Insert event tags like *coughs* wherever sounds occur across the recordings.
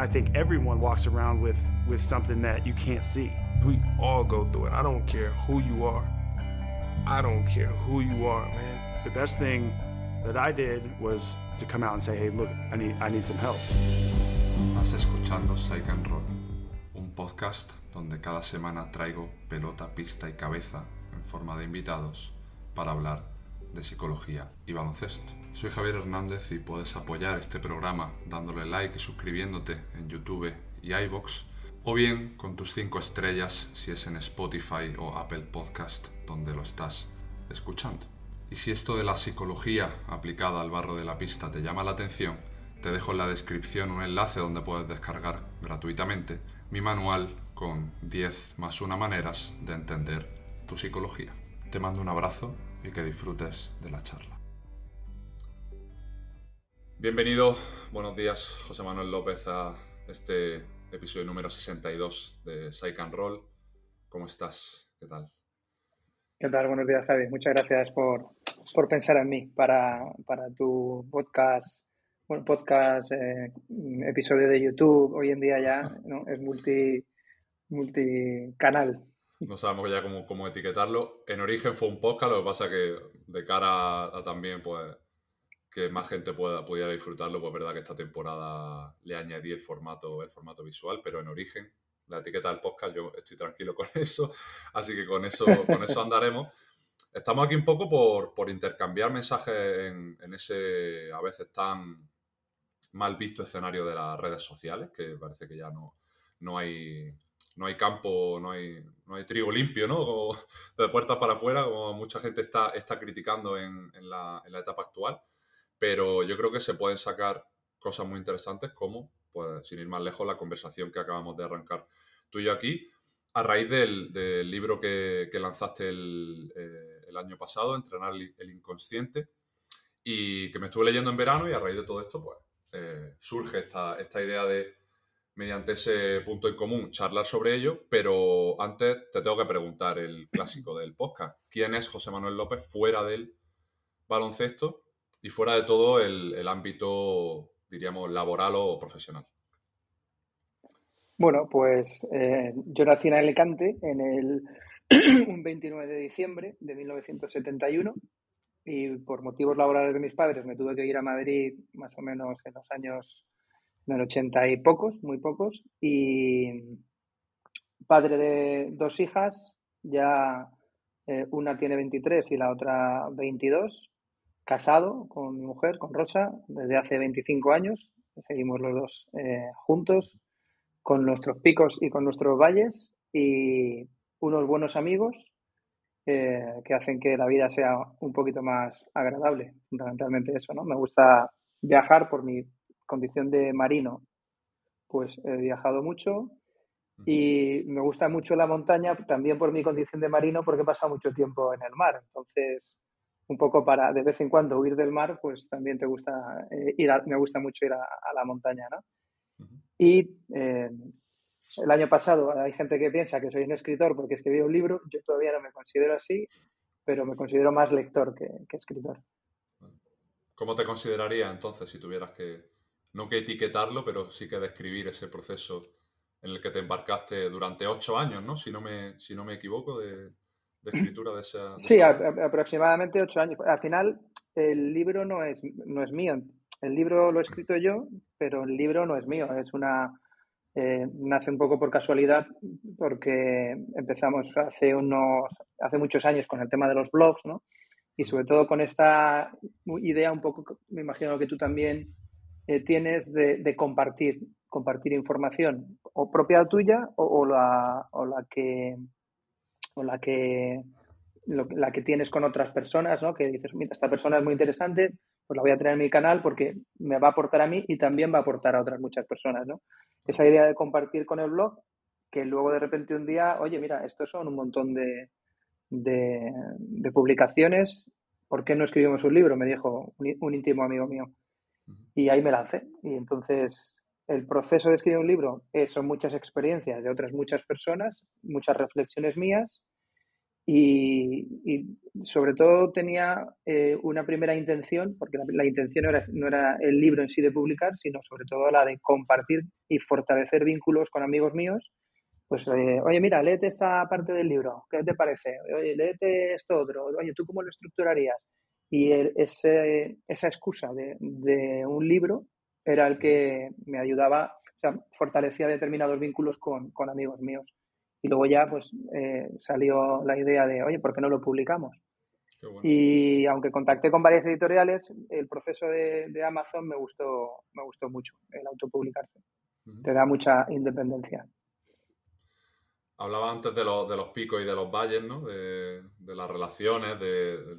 I think everyone walks around with, with something that you can't see. We all go through it. I don't care who you are. I don't care who you are, man. The best thing that I did was to come out and say, hey, look, I need, I need some help. Estás escuchando Psych and Roll, un podcast donde cada semana traigo pelota, pista y cabeza en forma de invitados para hablar de psicología y baloncesto. Soy Javier Hernández y puedes apoyar este programa dándole like y suscribiéndote en YouTube y iBox o bien con tus 5 estrellas si es en Spotify o Apple Podcast donde lo estás escuchando. Y si esto de la psicología aplicada al barro de la pista te llama la atención, te dejo en la descripción un enlace donde puedes descargar gratuitamente mi manual con 10 más 1 maneras de entender tu psicología. Te mando un abrazo y que disfrutes de la charla. Bienvenido, buenos días, José Manuel López, a este episodio número 62 de Psych and Roll. ¿Cómo estás? ¿Qué tal? ¿Qué tal? Buenos días, Javi. Muchas gracias por, por pensar en mí para, para tu podcast, bueno, podcast, eh, episodio de YouTube. Hoy en día ya *laughs* ¿no? es multi, multicanal. No sabemos ya cómo, cómo etiquetarlo. En origen fue un podcast, lo que pasa que de cara a también, pues que más gente pueda, pudiera disfrutarlo, pues verdad que esta temporada le añadí el formato, el formato visual, pero en origen, la etiqueta del podcast, yo estoy tranquilo con *laughs* eso, así que con eso, con eso andaremos. Estamos aquí un poco por, intercambiar mensajes en, ese a veces tan mal visto escenario de las redes sociales, que parece que ya no, no hay no hay campo, no hay, no hay trigo limpio, ¿no? de puertas para afuera, como mucha gente está, está criticando en, la, en la etapa actual pero yo creo que se pueden sacar cosas muy interesantes como, pues sin ir más lejos, la conversación que acabamos de arrancar tú y yo aquí, a raíz del, libro que, lanzaste eh, el, año pasado, Entrenar el inconsciente, y que me estuve leyendo en verano y a raíz de todo esto, pues eh, surge esta, esta idea de, mediante ese punto en común, charlar sobre ello, pero antes te tengo que preguntar el clásico del podcast. ¿Quién es José Manuel López fuera del baloncesto y fuera de todo el, ámbito, diríamos, laboral o profesional? Bueno, pues eh, yo nací en Alicante en el *clears throat* 29 de diciembre de 1971 y por motivos laborales de mis padres me tuve que ir a Madrid más o menos en los años en el 80 y pocos, muy pocos, y padre de dos hijas, ya eh, una tiene 23 y la otra 22, casado con mi mujer, con Rosa, desde hace 25 años. Seguimos los dos eh, juntos, con nuestros picos y con nuestros valles, y unos buenos amigos eh, que hacen que la vida sea un poquito más agradable. Fundamentalmente eso, ¿no? Me gusta viajar por mi condición de marino, pues he viajado mucho. Y me gusta mucho la montaña también por mi condición de marino porque he pasado mucho tiempo en el mar. Entonces, un poco para de vez en cuando huir del mar, pues también te gusta eh, ir me gusta mucho ir a, la montaña, ¿no? Y eh, el año pasado hay gente que piensa que soy un escritor porque escribí un libro, yo todavía no me considero así, pero me considero más lector que, escritor. ¿Cómo te consideraría entonces si tuvieras que, no que etiquetarlo, pero sí que describir ese proceso en el que te embarcaste durante ocho años, ¿no? Si no me, si no me equivoco, de, de escritura de esa... sí, aproximadamente ocho años. Al final, el libro no es, no es mío. El libro lo he escrito yo, pero el libro no es mío. Es una... Eh, nace un poco por casualidad porque empezamos hace unos hace muchos años con el tema de los blogs, ¿no? Y sobre todo con esta idea un poco, me imagino que tú también eh, tienes de, compartir, compartir información o propia tuya o, la, o la que o la que, la que tienes con otras personas, ¿no? Que dices, mira, esta persona es muy interesante, pues la voy a tener en mi canal porque me va a aportar a mí y también va a aportar a otras muchas personas, ¿no? Esa idea de compartir con el blog, que luego de repente un día, oye, mira, estos son un montón de, de, publicaciones, ¿por qué no escribimos un libro? Me dijo un, un íntimo amigo mío. Y ahí me lancé. Y entonces el proceso de escribir un libro son muchas experiencias de otras muchas personas, muchas reflexiones mías y, sobre todo tenía eh, una primera intención, porque la, intención no era, no era, el libro en sí de publicar, sino sobre todo la de compartir y fortalecer vínculos con amigos míos. Pues, eh, oye, mira, léete esta parte del libro, ¿qué te parece? Oye, léete esto otro, oye, ¿tú cómo lo estructurarías? Y ese, esa excusa de, de, un libro era el que me ayudaba, o sea, fortalecía determinados vínculos con, con amigos míos. Y luego ya pues eh, salió la idea de, oye, ¿por qué no lo publicamos? Y aunque contacté con varias editoriales, el proceso de, Amazon me gustó, me gustó mucho, el autopublicarse. Te da mucha independencia. Hablaba antes de, de, los picos y de los valles, ¿no? De, las relaciones, del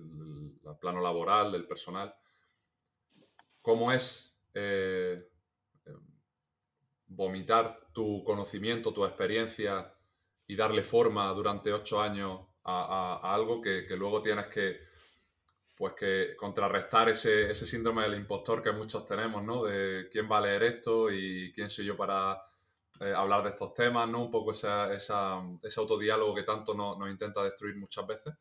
plano laboral, del personal. ¿Cómo es eh, vomitar tu conocimiento, tu experiencia y darle forma durante ocho años a, algo que, luego tienes que, pues que contrarrestar ese, síndrome del impostor que muchos tenemos, ¿no? De quién va a leer esto y quién soy yo para eh, hablar de estos temas, ¿no? Un poco ese autodiálogo que tanto nos intenta destruir muchas veces.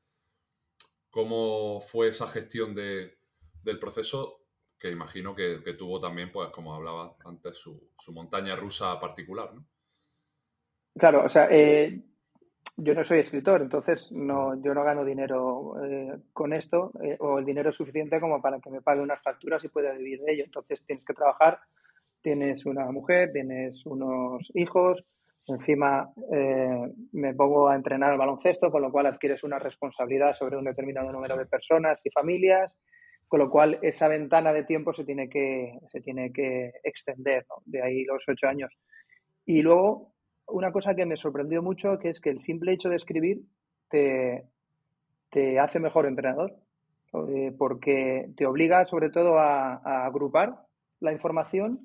¿Cómo fue esa gestión del proceso? Que imagino que, tuvo también, pues como hablaba antes, su, su montaña rusa particular, ¿no? Claro, o sea, eh, yo no soy escritor, entonces no, yo no gano dinero eh, con esto eh, o el dinero es suficiente como para que me pague unas facturas y pueda vivir de ello. Entonces tienes que trabajar, tienes una mujer, tienes unos hijos, encima me pongo a entrenar al baloncesto, con lo cual adquieres una responsabilidad sobre un determinado número de personas y familias, con lo cual esa ventana de tiempo se tiene que, se tiene que extender, de ahí los ocho años. Y luego una cosa que me sorprendió mucho, que es que el simple hecho de escribir te, te hace mejor entrenador, eh, porque te obliga sobre todo a, agrupar la información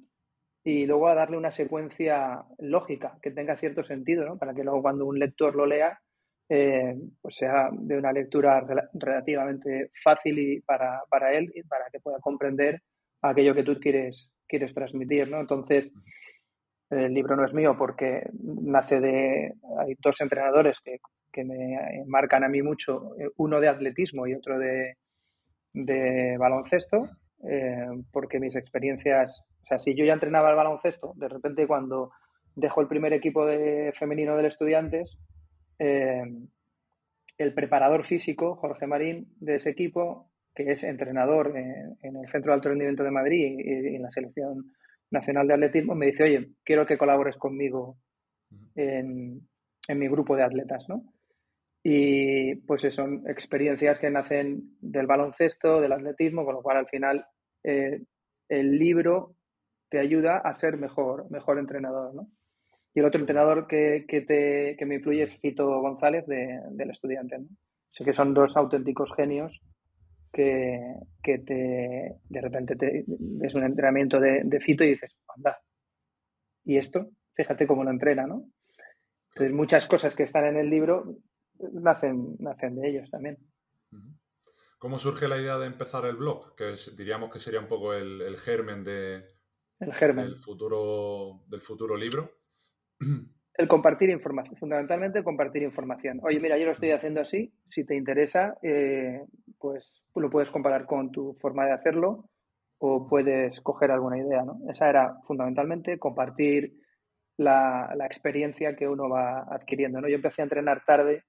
y luego a darle una secuencia lógica que tenga cierto sentido, para que luego cuando un lector lo lea, eh, pues sea de una lectura relativamente fácil y para, para, él y para que pueda comprender aquello que tú quieres, quieres transmitir. ¿no? Entonces, el libro no es mío porque nace de. Hay dos entrenadores que, me marcan a mí mucho, eh, uno de atletismo y otro de, baloncesto, eh, porque mis experiencias. O sea, si yo ya entrenaba el baloncesto, de repente cuando dejo el primer equipo de femenino del Estudiantes, eh, el preparador físico, Jorge Marín, de ese equipo, que es entrenador en, el Centro de Alto Rendimiento de Madrid y en la selección Nacional de Atletismo, me dice, oye, quiero que colabores conmigo en, mi grupo de atletas, ¿no? Y pues son experiencias que nacen del baloncesto, del atletismo, con lo cual al final eh, el libro te ayuda a ser mejor, mejor entrenador, ¿no? Y el otro entrenador que, te, que me influye es Fito González del estudiante, ¿no? Sé que son dos auténticos genios que, te, de repente te, es un entrenamiento de, de, fito y dices, anda, ¿y esto? Fíjate cómo lo entrena, ¿no? Entonces muchas cosas que están en el libro nacen, nacen de ellos también. ¿Cómo surge la idea de empezar el blog? Que diríamos que sería un poco el, germen de, el germen. Del, futuro, del futuro libro. *clears throat* El compartir información, fundamentalmente compartir información. Oye, mira, yo lo estoy haciendo así, si te interesa, eh, pues lo puedes comparar con tu forma de hacerlo o puedes coger alguna idea, ¿no? Esa era fundamentalmente compartir la, experiencia que uno va adquiriendo, ¿no? Yo empecé a entrenar tarde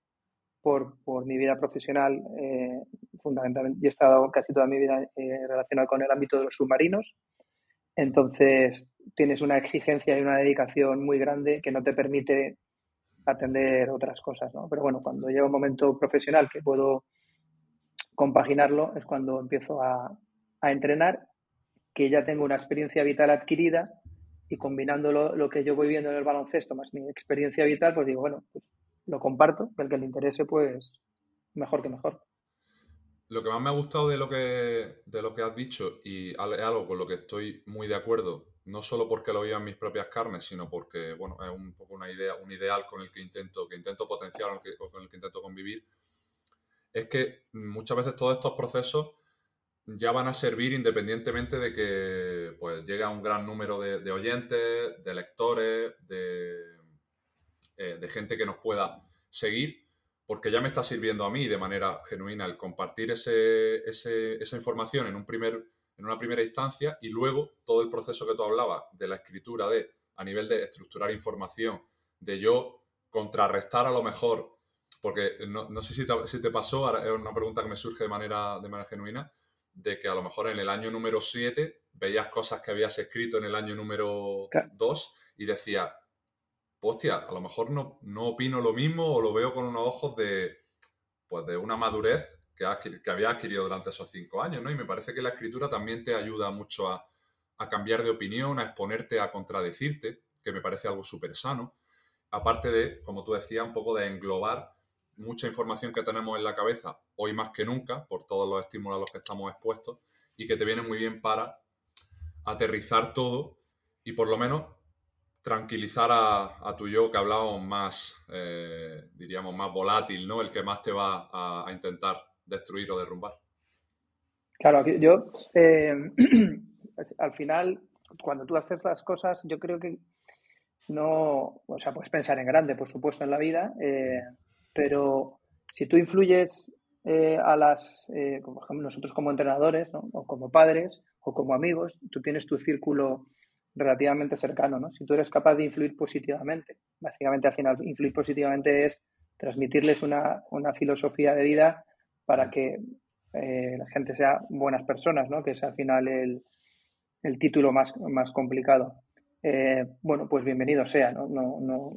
por, mi vida profesional, eh, fundamentalmente, y he estado casi toda mi vida eh, relacionado con el ámbito de los submarinos, entonces tienes una exigencia y una dedicación muy grande que no te permite atender otras cosas, ¿no? Pero bueno, cuando llega un momento profesional que puedo compaginarlo es cuando empiezo a, entrenar, que ya tengo una experiencia vital adquirida y combinando lo, que yo voy viendo en el baloncesto más mi experiencia vital, pues digo, bueno, pues lo comparto, el que le interese, pues mejor que mejor. Lo que más me ha gustado de lo que, de lo que has dicho, y es algo con lo que estoy muy de acuerdo, no solo porque lo vivo en mis propias carnes, sino porque, bueno, es un poco una idea, un ideal con el que intento, que intento potenciar o con el que intento convivir, es que muchas veces todos estos procesos ya van a servir independientemente de que pues, llegue a un gran número de, oyentes, de lectores, de, eh, de, gente que nos pueda seguir, porque ya me está sirviendo a mí de manera genuina el compartir ese, esa información en, un primer, en una primera instancia y luego todo el proceso que tú hablabas de la escritura, de a nivel de estructurar información, de yo contrarrestar a lo mejor, porque no, sé si te, si te, pasó, ahora es una pregunta que me surge de manera, de manera genuina, de que a lo mejor en el año número 7 veías cosas que habías escrito en el año número 2 y decías, hostia, a lo mejor no, no opino lo mismo o lo veo con unos ojos de, pues de una madurez que, que había adquirido durante esos cinco años, ¿no? Y me parece que la escritura también te ayuda mucho a, a cambiar de opinión, a exponerte, a contradecirte, que me parece algo súper sano. Aparte de, como tú decías, un poco de englobar mucha información que tenemos en la cabeza, hoy más que nunca, por todos los estímulos a los que estamos expuestos, y que te viene muy bien para aterrizar todo y por lo menos tranquilizar a, tu yo que hablábamos más, eh, diríamos, más volátil, ¿no? El que más te va a, intentar destruir o derrumbar. Claro, yo eh, *clears throat* al final, cuando tú haces las cosas, yo creo que no, o sea, puedes pensar en grande, por supuesto, en la vida, eh, pero si tú influyes a las, por ejemplo, nosotros como entrenadores, o como padres, o como amigos, tú tienes tu círculo relativamente cercano, ¿no? Si tú eres capaz de influir positivamente, básicamente al final influir positivamente es transmitirles una, filosofía de vida para que eh, la gente sea buenas personas, ¿no? Que es al final el, título más, más complicado. Eh, bueno, pues bienvenido sea, ¿no? No, no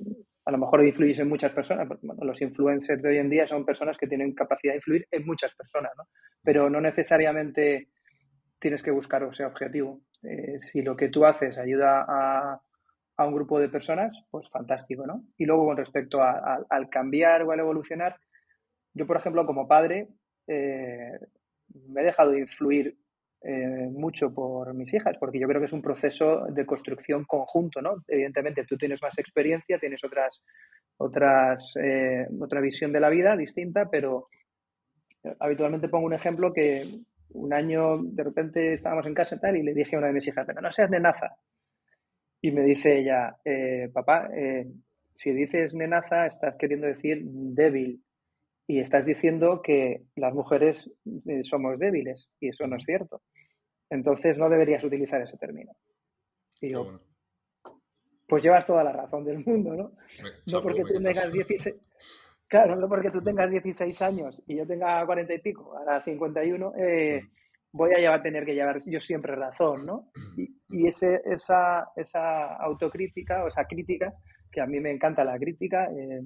a lo mejor influyes en muchas personas, los influencers de hoy en día son personas que tienen capacidad de influir en muchas personas, ¿no? Pero no necesariamente tienes que buscar ese objetivo. Eh, si lo que tú haces ayuda a, un grupo de personas, pues fantástico, ¿no? Y luego con respecto al cambiar o al evolucionar, yo, por ejemplo, como padre, eh, me he dejado de influir eh, mucho por mis hijas, porque yo creo que es un proceso de construcción conjunto, ¿no? Evidentemente, tú tienes más experiencia, tienes otras, otras, otra visión de la vida distinta, pero habitualmente pongo un ejemplo que un año de repente estábamos en casa y tal y le dije a una de mis hijas, pero no seas nenaza. Y me dice ella, eh, papá, eh, si dices nenaza estás queriendo decir débil y estás diciendo que las mujeres eh, somos débiles y eso no es cierto. Entonces no deberías utilizar ese término. Y yo, pues llevas toda la razón del mundo, ¿no? no porque tú tengas 16, Claro, no porque tú tengas 16 años y yo tenga 40 y pico, ahora 51, eh, mm. voy a, llevar, tener que llevar yo siempre razón, ¿no? Y, ese, esa, esa autocrítica o esa crítica, que a mí me encanta la crítica, eh,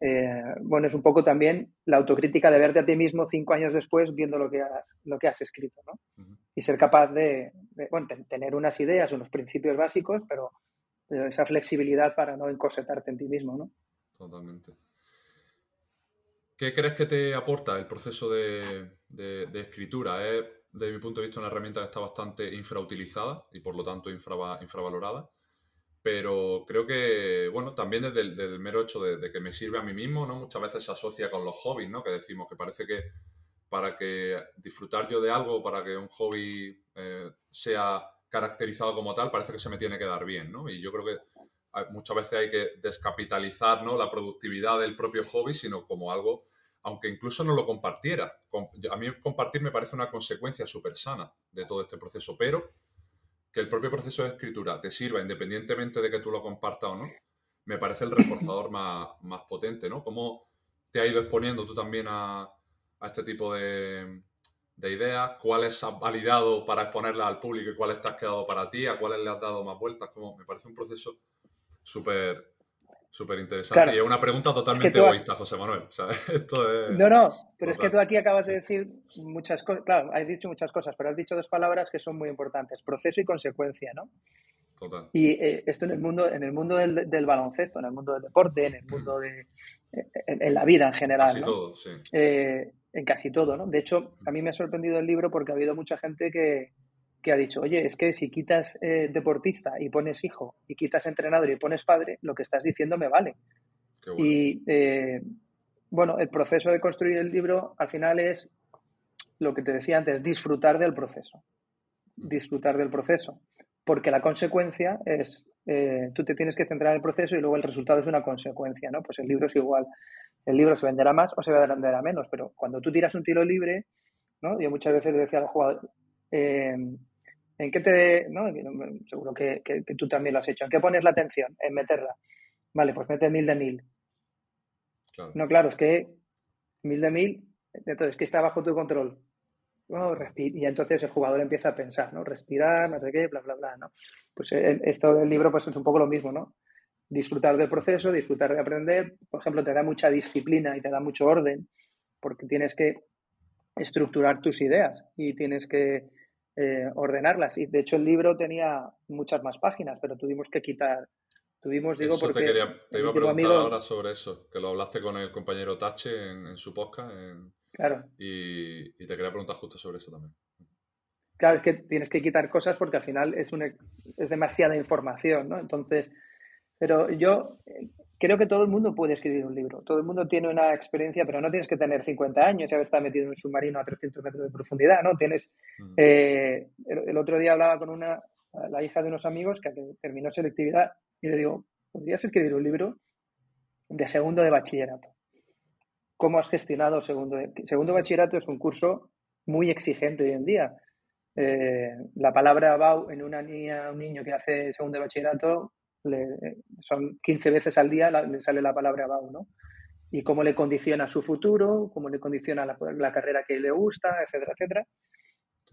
eh, bueno, es un poco también la autocrítica de verte a ti mismo cinco años después viendo lo que has, lo que has escrito, ¿no? Y ser capaz de, bueno, tener unas ideas, unos principios básicos, pero esa flexibilidad para no encorsetarte en ti mismo, ¿no? Totalmente. ¿Qué crees que te aporta el proceso de, escritura? Es, desde mi punto de vista, una herramienta que está bastante infrautilizada y por lo tanto infravalorada. Pero creo que, bueno, también desde el, mero hecho de, que me sirve a mí mismo, ¿no? Muchas veces se asocia con los hobbies, ¿no? Que decimos que parece que para que disfrutar yo de algo, para que un hobby eh, sea caracterizado como tal, parece que se me tiene que dar bien, ¿no? Y yo creo que muchas veces hay que descapitalizar ¿no? la productividad del propio hobby, sino como algo, aunque incluso no lo compartiera. A mí compartir me parece una consecuencia súper sana de todo este proceso, pero que el propio proceso de escritura te sirva independientemente de que tú lo compartas o no, me parece el reforzador *clears throat* más, más potente, ¿no? ¿Cómo te ha ido exponiendo tú también a, este tipo de, de ideas? ¿Cuáles has validado para exponerlas al público y cuáles te has quedado para ti? ¿A cuáles le has dado más vueltas? Como me parece un proceso súper súper interesante. Y es una pregunta totalmente egoísta, José Manuel. *laughs* no, no, pero es que tú aquí acabas de decir muchas cosas. Claro, has dicho muchas cosas, pero has dicho dos palabras que son muy importantes: proceso y consecuencia, ¿no? Total. Y eh, esto en el mundo, en el mundo del, baloncesto, en el mundo del deporte, en el mundo de. En, la vida en general. Casi todo, sí. Eh, en casi todo, ¿no? De hecho, a mí me ha sorprendido el libro porque ha habido mucha gente que, que ha dicho, oye, es que si quitas eh, deportista y pones hijo, y quitas entrenador y pones padre, lo que estás diciendo me vale. Y eh, bueno, el proceso de construir el libro al final es lo que te decía antes, disfrutar del proceso. Mm. Disfrutar del proceso. Porque la consecuencia es eh, tú te tienes que centrar en el proceso y luego el resultado es una consecuencia, ¿no? Pues el libro es igual. El libro se venderá más o se venderá menos, pero cuando tú tiras un tiro libre, ¿no? Yo muchas veces le decía al jugador, eh, ¿en qué te, no? Seguro que, tú también lo has hecho, ¿en qué pones la atención? En meterla. Vale, pues mete mil de mil. No, claro, es que mil de mil, entonces, ¿qué está bajo tu control? y entonces el jugador empieza a pensar, ¿no? Respirar, no sé qué, bla, bla, bla, ¿no? Pues eh, esto del libro pues es un poco lo mismo, ¿no? Disfrutar del proceso, disfrutar de aprender, por ejemplo, te da mucha disciplina y te da mucho orden, porque tienes que estructurar tus ideas y tienes que eh, ordenarlas. Y de hecho el libro tenía muchas más páginas, pero tuvimos que quitar. Tuvimos, digo, porque. Te, quería, te iba a preguntar ahora sobre eso, que lo hablaste con el compañero Tache en, su podcast. En Claro. Y, te quería preguntar justo sobre eso también. Claro, es que tienes que quitar cosas porque al final es, es demasiada información, ¿no? Entonces, pero yo creo que todo el mundo puede escribir un libro. Todo el mundo tiene una experiencia, pero no tienes que tener 50 años y haber estado metido en un submarino a 300 metros de profundidad, ¿no? Tienes. Eh, el, otro día hablaba con una, la hija de unos amigos que terminó selectividad y le digo, ¿podrías escribir un libro de segundo de bachillerato? cómo has gestionado segundo. Segundo bachillerato es un curso muy exigente hoy en día. Eh, la palabra BAU en una niña, un niño que hace segundo bachillerato, son 15 veces al día le sale la palabra BAU, ¿no? Y cómo le condiciona su futuro, cómo le condiciona la, carrera que le gusta, etcétera, etcétera.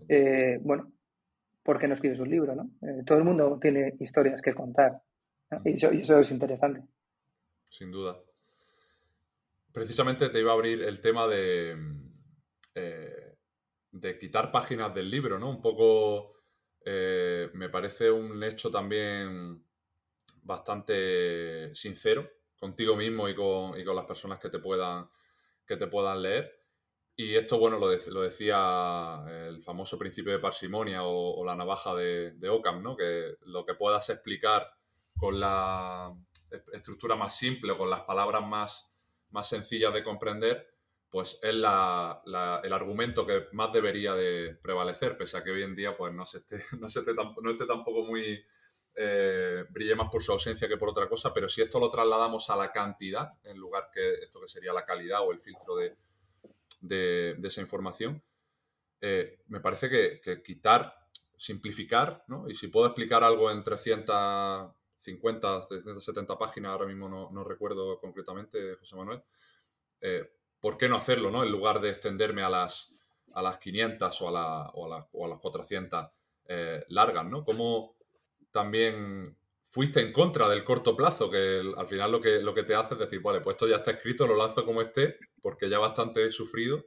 Eh, bueno, ¿por qué no escribes un libro, no? Eh, todo el mundo tiene historias que contar. y eso es interesante. Sin duda precisamente te iba a abrir el tema de, eh, de quitar páginas del libro, ¿no? Un poco, me parece un hecho también bastante sincero contigo mismo y con, las personas que te puedan, que te puedan leer. Y esto, bueno, lo, lo decía el famoso principio de parsimonia o, la navaja de, de Ockham, ¿no? Que lo que puedas explicar con la estructura más simple o con las palabras más más sencilla de comprender, pues es la, el argumento que más debería de prevalecer, pese a que hoy en día pues no, se esté, *laughs* no, se esté, no esté tampoco muy... Eh, brille más por su ausencia que por otra cosa, pero si esto lo trasladamos a la cantidad, en lugar que esto que sería la calidad o el filtro de, de, esa información, eh, me parece que, quitar, simplificar, ¿no? Y si puedo explicar algo en 300 50, 370 páginas, ahora mismo no, recuerdo concretamente, José Manuel. Eh, ¿Por qué no hacerlo, no? En lugar de extenderme a las, a las 500 o a, o, a las 400 eh, largas, ¿no? ¿Cómo también fuiste en contra del corto plazo? Que al final lo que, lo que te hace es decir, vale, pues esto ya está escrito, lo lanzo como esté, porque ya bastante he sufrido,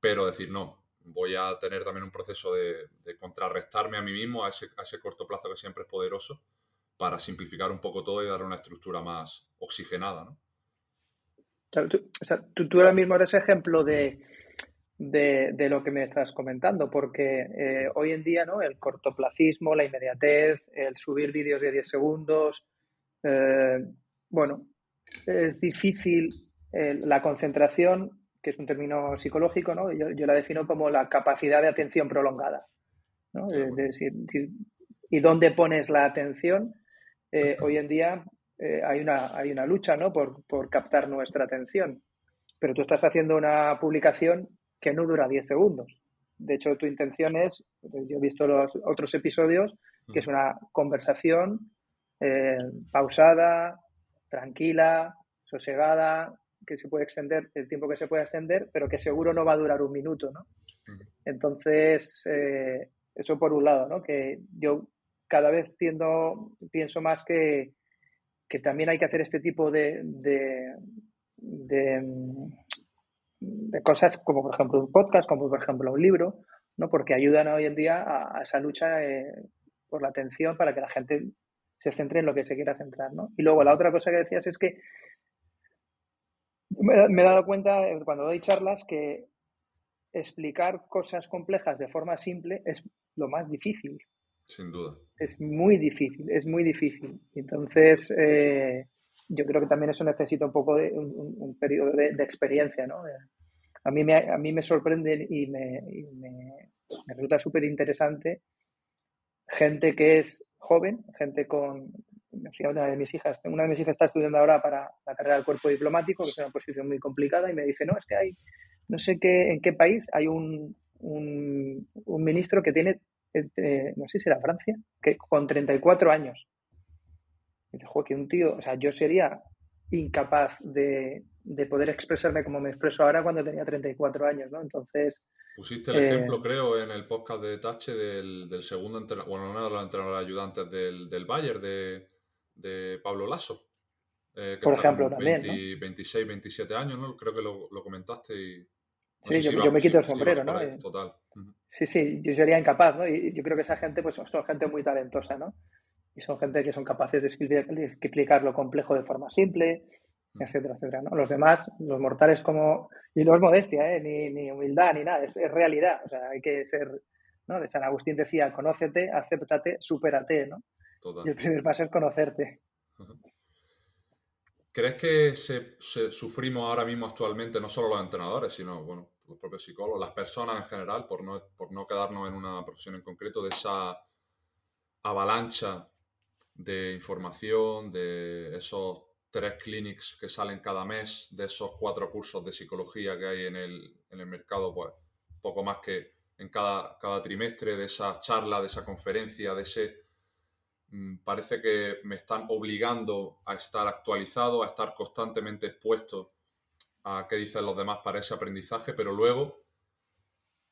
pero decir, no, voy a tener también un proceso de, contrarrestarme a mí mismo, a ese, a ese corto plazo que siempre es poderoso, para simplificar un poco todo y dar una estructura más oxigenada, ¿no? tú, ahora mismo eres ejemplo de, de, lo que me estás comentando, porque eh, hoy en día ¿no? el cortoplacismo, la inmediatez, el subir vídeos de 10 segundos, eh, bueno, es difícil eh, la concentración, que es un término psicológico, ¿no? yo, la defino como la capacidad de atención prolongada. ¿no? y dónde pones la atención eh, hoy en día eh, hay, una, hay una lucha ¿no? por, captar nuestra atención. Pero tú estás haciendo una publicación que no dura 10 segundos. De hecho, tu intención es, yo he visto los otros episodios, que es una conversación eh, pausada, tranquila, sosegada, que se puede extender el tiempo que se puede extender, pero que seguro no va a durar un minuto, ¿no? Entonces, eso por un lado, ¿no? Que yo cada vez tiendo, pienso más que, también hay que hacer este tipo de, de, cosas como por ejemplo un podcast, como por ejemplo un libro, ¿no? porque ayudan hoy en día a, esa lucha eh, por la atención para que la gente se centre en lo que se quiera centrar. ¿no? Y luego la otra cosa que decías es que me, me he dado cuenta eh, cuando doy charlas que explicar cosas complejas de forma simple es lo más difícil. Sin duda. Es muy difícil, es muy difícil. Entonces, eh, yo creo que también eso necesita un poco de un, periodo de, experiencia, ¿no? A mí me, a mí me sorprende y me, me, resulta súper interesante gente que es joven, gente con me una de mis hijas, una de mis hijas está estudiando ahora para la carrera del cuerpo diplomático, que es una posición muy complicada, y me dice, no, es que hay, no sé qué, en qué país hay un, un, ministro que tiene, eh, no sé si era Francia, que con 34 años. Dice, joder, que un tío, o sea, yo sería incapaz de, de poder expresarme como me expreso ahora cuando tenía 34 años, ¿no? Entonces, Pusiste el ejemplo, eh, creo, en el podcast de Tache del, segundo entrenador, bueno, uno de los entrenadores ayudantes del, del Bayern, de, Pablo Lasso. Eh, Por ejemplo, también. 26, 27 años, ¿no? Creo que lo, comentaste y. sí, yo, me quito el sombrero, ¿no? Eh, total. Sí, sí, yo sería incapaz, ¿no? Y yo creo que esa gente, pues son, gente muy talentosa, ¿no? Y son gente que son capaces de explicar lo complejo de forma simple, etcétera, etcétera. ¿no? Los demás, los mortales como... Y no es modestia, ¿eh? ni, ni humildad, ni nada, es, realidad. O sea, hay que ser... ¿no? De San Agustín decía, conócete, acéptate, supérate, ¿no? Y el primer paso es conocerte. ¿Crees que se, sufrimos ahora mismo actualmente, no solo los entrenadores, sino bueno, los propios psicólogos, las personas en general, por no, por no quedarnos en una profesión en concreto, de esa avalancha de información, de esos tres clinics que salen cada mes de esos cuatro cursos de psicología que hay en el, en el mercado, pues poco más que en cada, cada, trimestre de esa charla, de esa conferencia, de ese... Mm, parece que me están obligando a estar actualizado, a estar constantemente expuesto a qué dicen los demás para ese aprendizaje, pero luego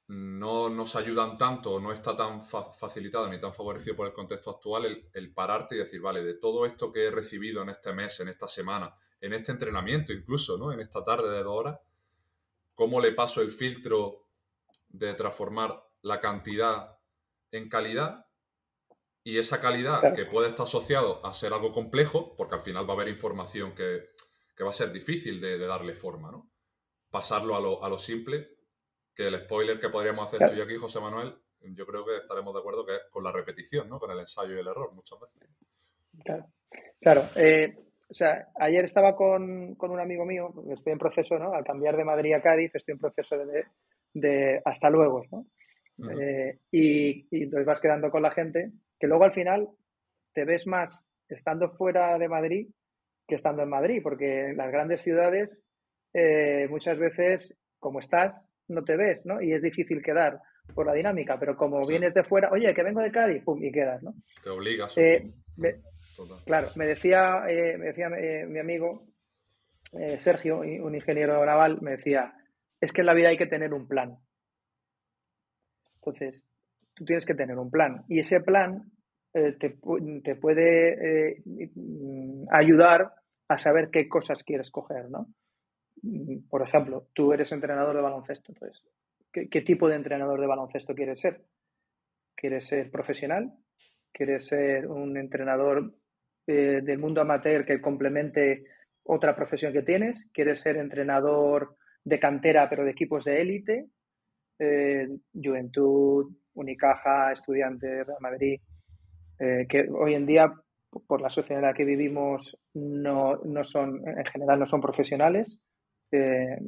no nos ayudan tanto, no está tan facilitado ni tan favorecido por el contexto actual el, pararte y decir, vale, de todo esto que he recibido en este mes, en esta semana, en este entrenamiento incluso, ¿no? En esta tarde de dos horas, ¿cómo le paso el filtro de transformar la cantidad en calidad? Y esa calidad que puede estar asociado a ser algo complejo, porque al final va a haber información que, va a ser difícil de, darle forma, ¿no? Pasarlo a lo, a lo simple que el spoiler que podríamos hacer tú y aquí, José Manuel, yo creo que estaremos de acuerdo que es con la repetición, ¿no? Con el ensayo y el error muchas veces. Claro. Claro. Eh, o sea, ayer estaba con, un amigo mío, estoy en proceso, ¿no? Al cambiar de Madrid a Cádiz, estoy en proceso de, hasta luego, ¿no? Eh, y, y entonces vas quedando con la gente, que luego al final te ves más estando fuera de Madrid que estando en Madrid, porque en las grandes ciudades eh, muchas veces, como estás, no te ves, ¿no? Y es difícil quedar por la dinámica, pero como vienes de fuera, oye, que vengo de Cádiz, pum, y quedas, ¿no? Te obligas. Eh, claro, me decía, eh, me decía eh, mi amigo Sergio, un ingeniero naval, me decía, es que en la vida hay que tener un plan. Entonces, tú tienes que tener un plan y ese plan te, te, puede ayudar a saber qué cosas quieres coger, ¿no? Mm, por ejemplo, tú eres entrenador de baloncesto, entonces, ¿qué, tipo de entrenador de baloncesto quieres ser? ¿Quieres ser profesional? ¿Quieres ser un entrenador eh, del mundo amateur que complemente otra profesión que tienes? ¿Quieres ser entrenador de cantera pero de equipos de élite? Eh, Juventud, Unicaja, Estudiantes, Real Madrid, eh, que hoy en día, por la sociedad en la que vivimos, no, no son, en general no son profesionales eh,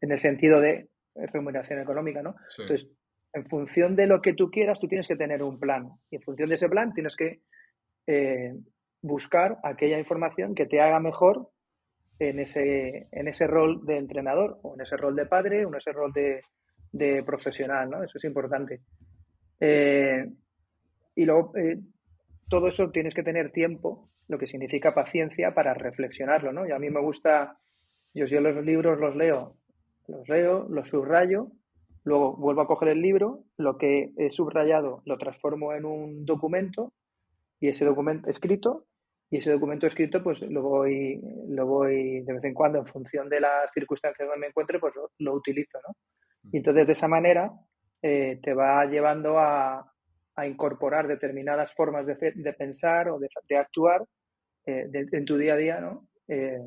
en el sentido de remuneración económica, ¿no? Entonces, en función de lo que tú quieras, tú tienes que tener un plan. Y en función de ese plan, tienes que eh, buscar aquella información que te haga mejor en ese, en ese rol de entrenador, o en ese rol de padre, o en ese rol de, profesional, ¿no? Eso es importante. Eh, y luego, todo eso tienes que tener tiempo, lo que significa paciencia para reflexionarlo, ¿no? Y a mí me gusta yo, yo los libros los leo, los leo, los subrayo, luego vuelvo a coger el libro, lo que he subrayado lo transformo en un documento y ese documento escrito y ese documento escrito pues lo voy lo voy de vez en cuando en función de las circunstancias donde me encuentre pues lo, utilizo ¿no? y entonces de esa manera eh, te va llevando a, a, incorporar determinadas formas de, de pensar o de, de actuar eh, en tu día a día ¿no? Eh,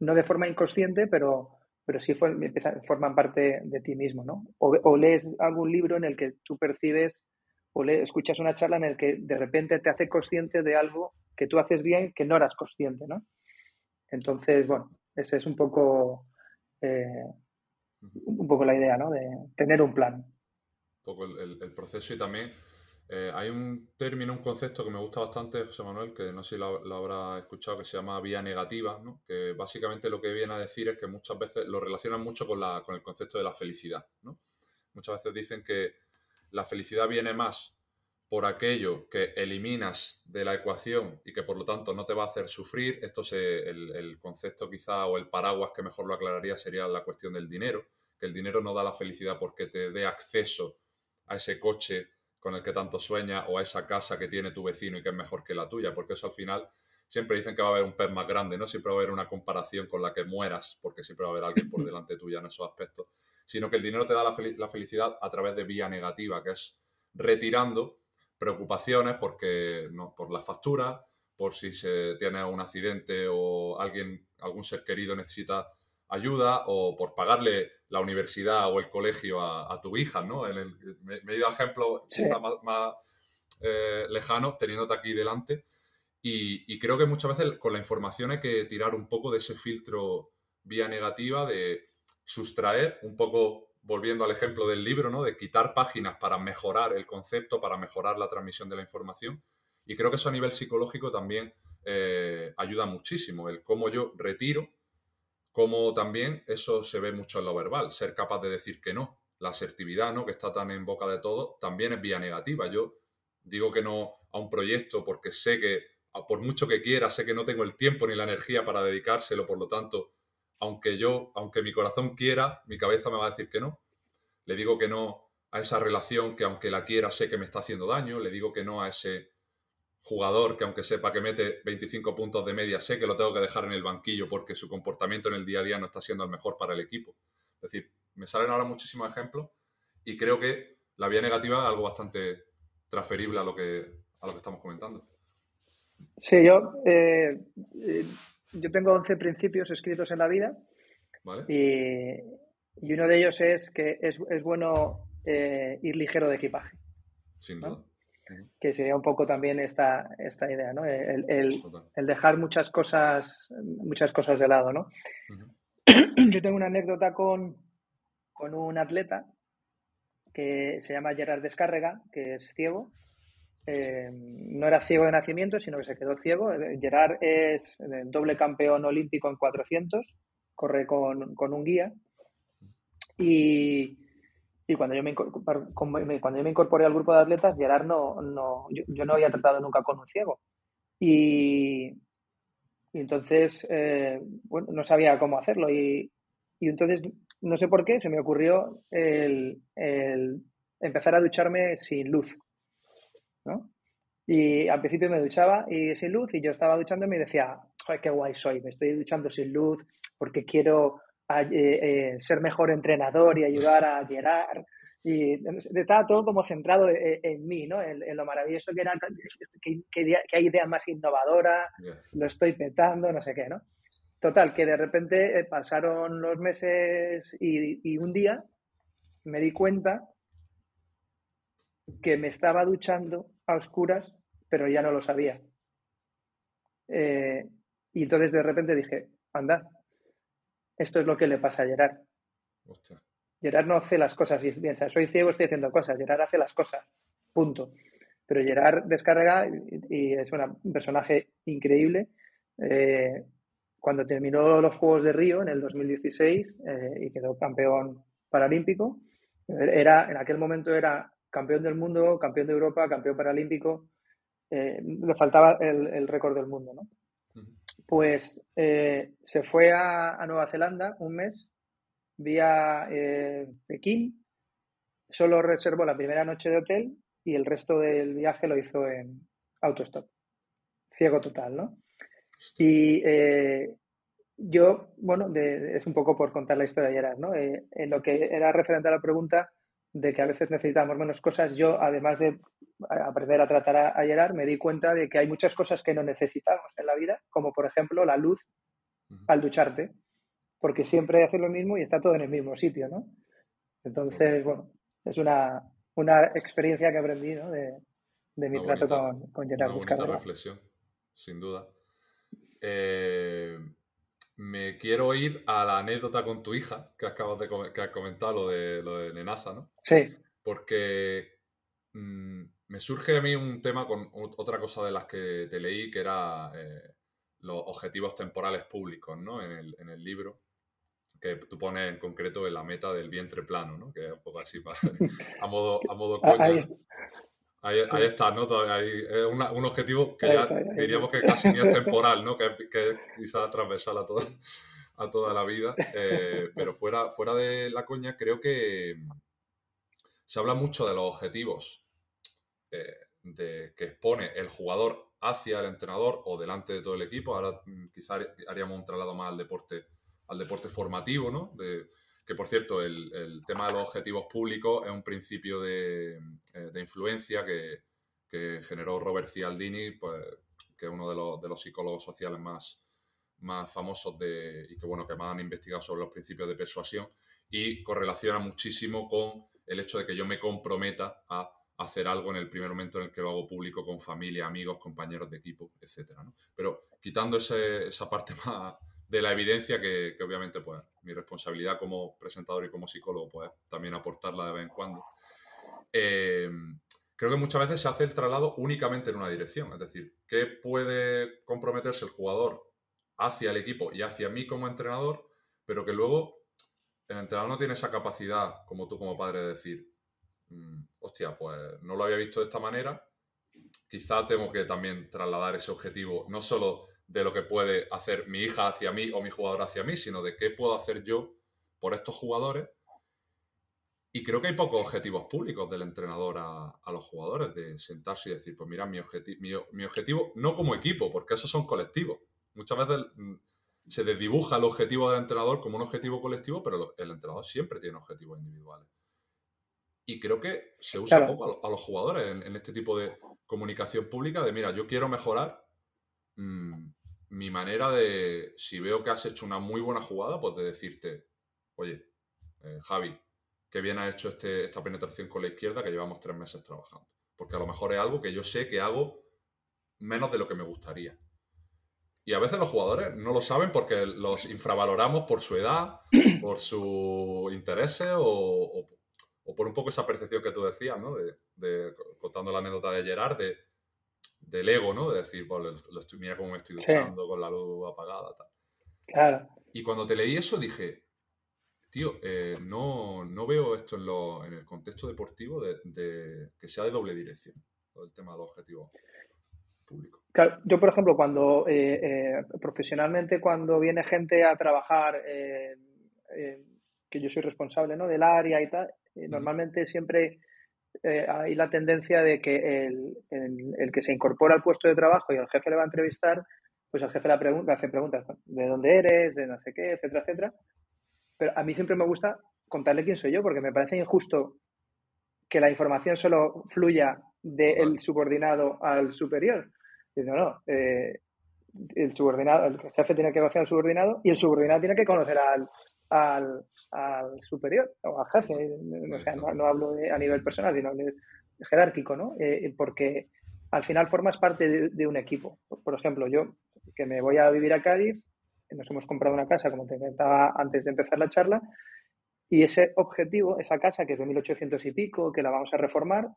no de forma inconsciente, pero, pero sí forman parte de ti mismo, ¿no? O, lees algún libro en el que tú percibes o le, escuchas una charla en el que de repente te hace consciente de algo que tú haces bien que no eras consciente, ¿no? Entonces, bueno, ese es un poco, eh, un poco la idea, ¿no? De tener un plan. Un poco el, proceso y también Eh, hay un término, un concepto que me gusta bastante, José Manuel, que no sé si lo, habrá escuchado, que se llama vía negativa, ¿no? que básicamente lo que viene a decir es que muchas veces lo relacionan mucho con, la, con el concepto de la felicidad. ¿no? Muchas veces dicen que la felicidad viene más por aquello que eliminas de la ecuación y que por lo tanto no te va a hacer sufrir. Esto se, el, el concepto quizá o el paraguas que mejor lo aclararía sería la cuestión del dinero, que el dinero no da la felicidad porque te dé acceso a ese coche con el que tanto sueña o a esa casa que tiene tu vecino y que es mejor que la tuya, porque eso al final siempre dicen que va a haber un pez más grande, ¿no? Siempre va a haber una comparación con la que mueras, porque siempre va a haber alguien por *laughs* delante tuya en esos aspectos, sino que el dinero te da la, fel la felicidad a través de vía negativa, que es retirando preocupaciones porque no, por la factura, por si se tiene un accidente o alguien, algún ser querido necesita ayuda o por pagarle la universidad o el colegio a, a tu hija, ¿no? En el, me, me, he ido a ejemplos Sí. más, más, eh, lejanos, teniéndote aquí delante. Y, y creo que muchas veces con la información hay que tirar un poco de ese filtro vía negativa, de sustraer un poco, volviendo al ejemplo del libro, ¿no? De quitar páginas para mejorar el concepto, para mejorar la transmisión de la información. Y creo que eso a nivel psicológico también eh, ayuda muchísimo, el cómo yo retiro como también eso se ve mucho en lo verbal, ser capaz de decir que no. La asertividad, ¿no? que está tan en boca de todos, también es vía negativa. Yo digo que no a un proyecto porque sé que, por mucho que quiera, sé que no tengo el tiempo ni la energía para dedicárselo, por lo tanto, aunque yo, aunque mi corazón quiera, mi cabeza me va a decir que no. Le digo que no a esa relación que aunque la quiera sé que me está haciendo daño, le digo que no a ese jugador que aunque sepa que mete 25 puntos de media, sé que lo tengo que dejar en el banquillo porque su comportamiento en el día a día no está siendo el mejor para el equipo. Es decir, me salen ahora muchísimos ejemplos y creo que la vía negativa es algo bastante transferible a lo que, a lo que estamos comentando. Sí, yo, eh, eh, yo tengo 11 principios escritos en la vida ¿Vale? y, y uno de ellos es que es, es bueno eh, ir ligero de equipaje. Sin ¿no? Que sería un poco también esta, esta idea, ¿no? El, el, dejar muchas cosas, muchas cosas de lado, ¿no? *clears throat* Yo tengo una anécdota con, con un atleta que se llama Gerard Descárrega, que es ciego. Eh, no era ciego de nacimiento, sino que se quedó ciego. Gerard es doble campeón olímpico en 400, corre con, con un guía. Y, y cuando yo me, me- cuando yo me incorporé al grupo de atletas, Gerard no, no yo, yo no había tratado nunca con un ciego. Y, y entonces, eh, bueno, no sabía cómo hacerlo. Y, y entonces, no sé por qué, se me ocurrió el, el empezar a ducharme sin luz. ¿no? Y al principio me duchaba y sin luz y yo estaba duchándome y decía, joder, qué guay soy, me estoy duchando sin luz porque quiero a- eh, eh, ser mejor entrenador y ayudar a Gerard. Y estaba todo como centrado en, en mí, ¿no? En, en lo maravilloso que era, que, que hay idea más innovadora, Ya. lo estoy petando, no sé qué, ¿no? Total, que de repente eh, pasaron los meses y, y un día me di cuenta que me estaba duchando a oscuras, pero ya no lo sabía. Eh, y entonces de repente dije, anda, esto es lo que le pasa a Gerard. Hostia. Gerard no hace las cosas y piensa, soy ciego, estoy haciendo cosas. Gerard hace las cosas, punto. Pero Gerard descarga y, y es una- un personaje increíble. Eh, cuando terminó los Juegos de Río en el 2016 eh, y quedó campeón paralímpico, era, en aquel momento era campeón del mundo, campeón de Europa, campeón paralímpico. eh, le faltaba el, el récord del mundo, ¿no? Pues eh, se fue a, a Nueva Zelanda un mes vía eh, Pekín, solo reservó la primera noche de hotel y el resto del viaje lo hizo en autostop. Ciego total, ¿no? Y eh, yo, bueno, de- es un poco por contar la historia de Gerard, ¿no? Eh, en lo que era referente a la pregunta de que a veces necesitamos menos cosas, yo, además de aprender a tratar a, a Gerard, me di cuenta de que hay muchas cosas que no necesitamos en la vida, como por ejemplo la luz al ducharte, porque siempre haces lo mismo y está todo en el mismo sitio, ¿no? Entonces, bueno, es una, una experiencia que aprendí, ¿no? De, de mi Una trato bonita- con, con Gerard Buscador. reflexión, sin duda. Eh, me quiero ir a la anécdota con tu hija, que acabas de que has comentado lo de, lo de Nenaza, ¿no? Sí, Porque mm, me surge a mí un tema con otra cosa de las que te leí, que era eh, los objetivos temporales públicos, ¿no? En el, en el, libro, que tú pones en concreto en la meta del vientre plano, ¿no? Que es un poco así, *laughs* a modo, a modo coña. Ahí, ahí, está, ¿no? Ahí, es un objetivo que ya diríamos que casi ni es temporal, ¿no? Que, que quizás transversal a toda, a toda la vida. Eh, pero fuera, fuera de la coña, creo que se habla mucho de los objetivos eh, de, que expone el jugador hacia el entrenador o delante de todo el equipo. Ahora mm, quizás haríamos un traslado más al deporte, al deporte formativo, ¿no? De, que por cierto, el, tema de los objetivos públicos es un principio de, eh, influencia que, generó Robert Cialdini, pues, que es uno de los, psicólogos sociales más, más famosos de, y que, bueno, que más han investigado sobre los principios de persuasión y correlaciona muchísimo con el hecho de que yo me comprometa a hacer algo en el primer momento en el que lo hago público con familia, amigos, compañeros de equipo, etc. Pero quitando esa parte *laughs* más de la evidencia que, obviamente pues mi responsabilidad como presentador y como psicólogo pues también aportarla de vez en cuando. Eh, creo que muchas veces se hace el traslado únicamente en una dirección, es decir, ¿qué puede comprometerse el jugador hacia el equipo y hacia mí como entrenador, pero que luego el entrenador no tiene esa capacidad como tú como padre de decir, mm, hostia, pues no lo había visto de esta manera, quizá tengo que también trasladar ese objetivo, no solo de lo que puede hacer mi hija hacia mí o mi jugador hacia mí, sino de qué puedo hacer yo por estos jugadores. Y creo que hay pocos objetivos públicos del entrenador a, los jugadores, de sentarse y decir, pues mira, mi, mi, objetivo, no como equipo, porque esos son colectivos. Muchas veces mm, se desdibuja el objetivo del entrenador como un objetivo colectivo, pero el entrenador siempre tiene objetivos individuales. Y creo que se usa poco a, los jugadores en, este tipo de comunicación pública de, mira, yo quiero mejorar mm, mi manera de, si veo que has hecho una muy buena jugada, pues de decirte, oye, eh, Javi, qué bien has hecho este, esta penetración con la izquierda que llevamos tres meses trabajando. Porque a lo mejor es algo que yo sé que hago menos de lo que me gustaría. Y a veces los jugadores no lo saben porque los infravaloramos por su edad, *clears throat* por sus intereses o, por un poco esa percepción que tú decías, ¿no? De, contando la anécdota de Gerard, de, del ego, ¿no? De decir, lo estoy, mira cómo me estoy duchando con la luz apagada, tal. Claro. Y cuando te leí eso dije, tío, eh, no, no, veo esto en, lo, en el contexto deportivo de, que sea de doble dirección, el tema de los objetivos públicos. Claro, yo, por ejemplo, cuando eh, eh, profesionalmente, cuando viene gente a trabajar, que yo soy responsable ¿no? del área y tal, normalmente siempre eh, hay la tendencia de que el, el, que se incorpora al puesto de trabajo y el jefe le va a entrevistar, pues el jefe le, pregunta, hace preguntas de dónde eres, de no sé qué, etcétera, etcétera. Pero a mí siempre me gusta contarle quién soy yo, porque me parece injusto que la información solo fluya del subordinado al superior. No, no, eh, el subordinado, el jefe tiene que conocer al subordinado y el subordinado tiene que conocer al, al, al superior o al jefe, no, hablo de, a nivel personal, sino jerárquico, ¿no? Eh, porque al final formas parte de, un equipo. Por, ejemplo, yo que me voy a vivir a Cádiz, nos hemos comprado una casa, como te comentaba antes de empezar la charla, y ese objetivo, esa casa que es de 1800 y pico, que la vamos a reformar,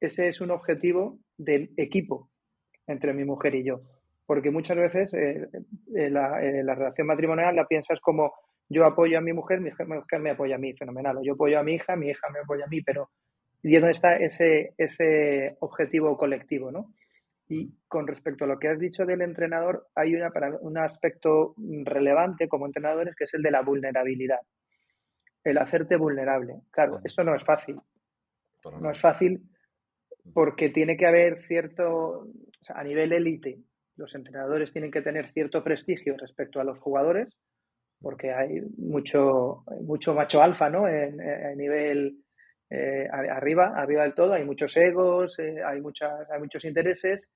ese es un objetivo del equipo entre mi mujer y yo. Porque muchas veces eh, eh, la, relación matrimonial la piensas como yo apoyo a mi mujer, mi mujer me apoya a mí, fenomenal. O yo apoyo a mi hija, mi hija me apoya a mí, pero ¿y dónde está ese, ese objetivo colectivo? ¿no? Y con respecto a lo que has dicho del entrenador, hay una, un aspecto relevante como entrenadores que es el de la vulnerabilidad. El hacerte vulnerable. Claro, esto no es fácil. No es fácil porque tiene que haber cierto, a nivel élite, los entrenadores tienen que tener cierto prestigio respecto a los jugadores porque hay mucho, mucho macho alfa, ¿no? En, a nivel eh, arriba, arriba del todo, hay muchos egos, eh, hay, muchas, hay muchos intereses.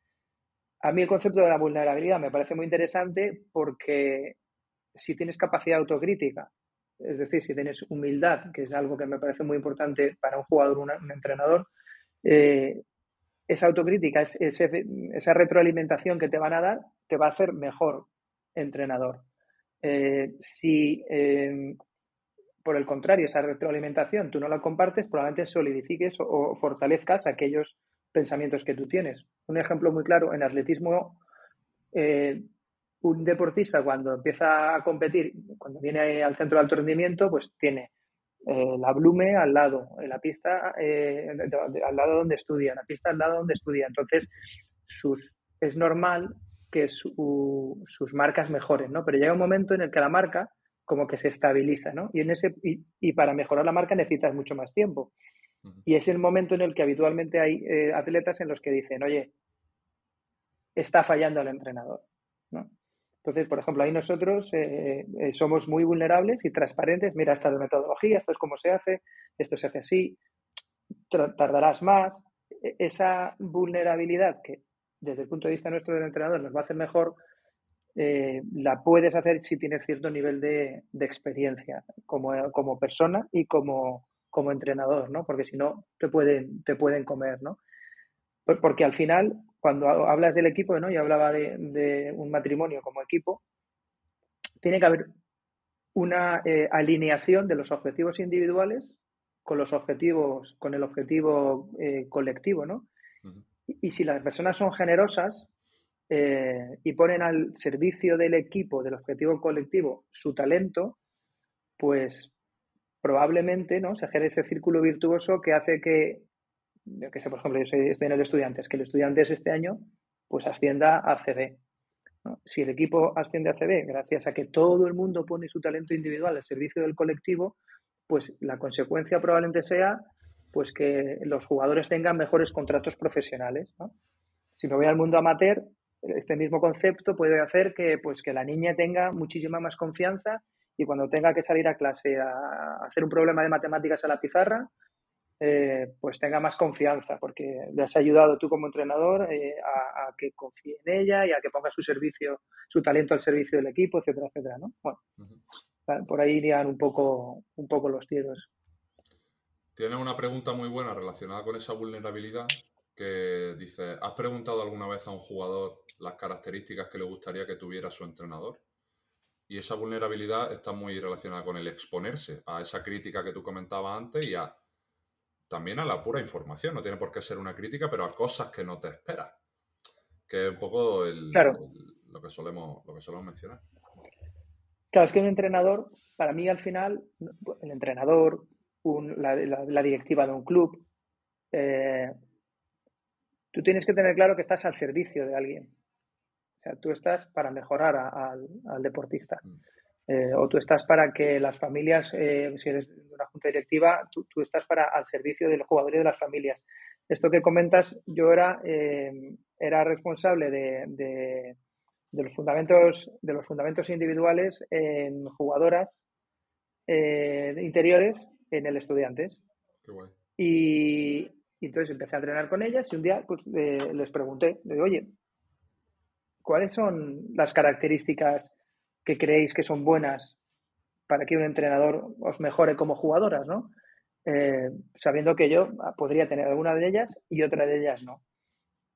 A mí el concepto de la vulnerabilidad me parece muy interesante porque si tienes capacidad autocrítica, es decir, si tienes humildad, que es algo que me parece muy importante para un jugador, un entrenador, eh, esa autocrítica, esa retroalimentación que te van a dar, te va a hacer mejor entrenador. Eh, si em, por el contrario esa retroalimentación tú no la compartes, probablemente solidifiques o, fortalezcas aquellos pensamientos que tú tienes. Un ejemplo muy claro, en atletismo, eh, un deportista cuando empieza a competir, cuando viene al centro de alto rendimiento, pues tiene eh, la Blume al lado, la pista al lado donde estudia, la pista al lado donde estudia. Entonces, sus, es normal que sus marcas mejoren, ¿no? Pero llega un momento en el que la marca como que se estabiliza, ¿no? Y, en ese, y, para mejorar la marca necesitas mucho más tiempo. Y es el momento en el que habitualmente hay eh, atletas en los que dicen, oye, está fallando el entrenador, ¿no? Entonces, por ejemplo, ahí nosotros eh, eh, somos muy vulnerables y transparentes. Mira, esta es la metodología, esto es cómo se hace, esto se hace así, tardarás más. E, esa vulnerabilidad que desde el punto de vista nuestro del entrenador nos va a hacer mejor, eh, la puedes hacer si tienes cierto nivel de, experiencia como, como, persona y como, como entrenador, ¿no? Porque si no, te pueden, te pueden comer, ¿no? Porque al final, cuando hablas del equipo, ¿no? Yo hablaba de, un matrimonio como equipo, tiene que haber una eh, alineación de los objetivos individuales con los objetivos, con el objetivo eh, colectivo, ¿no? Y si las personas son generosas eh, y ponen al servicio del equipo, del objetivo colectivo, su talento, pues probablemente ¿no? se genere ese círculo virtuoso que hace que, que sé, por ejemplo, yo soy, estoy en el estudiantes, que el estudiantes este año pues ascienda a CB. Si el equipo asciende a CB gracias a que todo el mundo pone su talento individual al servicio del colectivo, pues la consecuencia probablemente sea pues que los jugadores tengan mejores contratos profesionales. Si me voy al mundo amateur, este mismo concepto puede hacer que, pues, que la niña tenga muchísima más confianza y cuando tenga que salir a clase a hacer un problema de matemáticas a la pizarra, eh, pues tenga más confianza, porque le has ayudado tú como entrenador eh, a, que confíe en ella y a que ponga su servicio, su talento al servicio del equipo, etcétera, etcétera, ¿no? Bueno, por ahí irían un poco, un poco los tiros. Tiene una pregunta muy buena relacionada con esa vulnerabilidad que dice, ¿has preguntado alguna vez a un jugador las características que le gustaría que tuviera su entrenador? Y esa vulnerabilidad está muy relacionada con el exponerse a esa crítica que tú comentabas antes y a, también a la pura información. No tiene por qué ser una crítica, pero a cosas que no te esperas. Que es un poco lo, que solemos, lo que solemos mencionar. Claro, es que un entrenador, para mí al final, el entrenador, la, directiva de un club. Eh, tú tienes que tener claro que estás al servicio de alguien. O sea, tú estás para mejorar al, deportista. Mm. Eh, o tú estás para que las familias, eh, si eres de una junta directiva, tú, estás para al servicio del jugador y de las familias. Esto que comentas, yo era, era responsable de, de, los fundamentos, de los fundamentos individuales en jugadoras interiores en el Estudiantes. Y, entonces empecé a entrenar con ellas y un día pues, les pregunté, le digo, oye, ¿cuáles son las características que creéis que son buenas para que un entrenador os mejore como jugadoras, ¿no? Eh, sabiendo que yo podría tener alguna de ellas y otra de ellas no.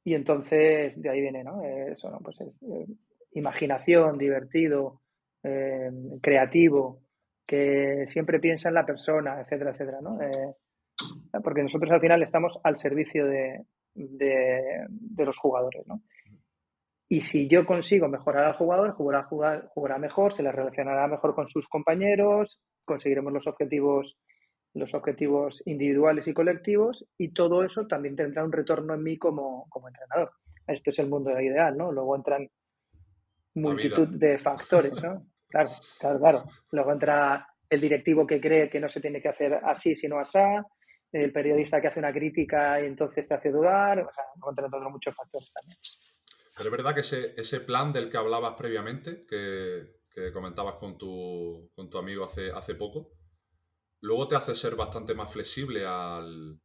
Y entonces de ahí viene, ¿no? Eh, eso, ¿no? Pues es, eh, imaginación, divertido, creativo, que siempre piensa en la persona, etcétera, etcétera, ¿no? Eh, porque nosotros al final estamos al servicio de, los jugadores, ¿no? Y si yo consigo mejorar al jugador, jugará, jugar, jugará mejor, se le relacionará mejor con sus compañeros, conseguiremos los objetivos, los objetivos individuales y colectivos, y todo eso también tendrá un retorno en mí como, como entrenador. Esto es el mundo ideal, ¿no? Luego entran multitud de factores, ¿no? Claro, claro, claro. Luego entra el directivo que cree que no se tiene que hacer así, sino así, el periodista que hace una crítica y entonces te hace dudar, o sea, entra otros muchos factores también. Pero es verdad que ese, ese plan del que hablabas previamente, que, comentabas con tu, con tu amigo hace, hace poco, luego te hace ser bastante más flexible al,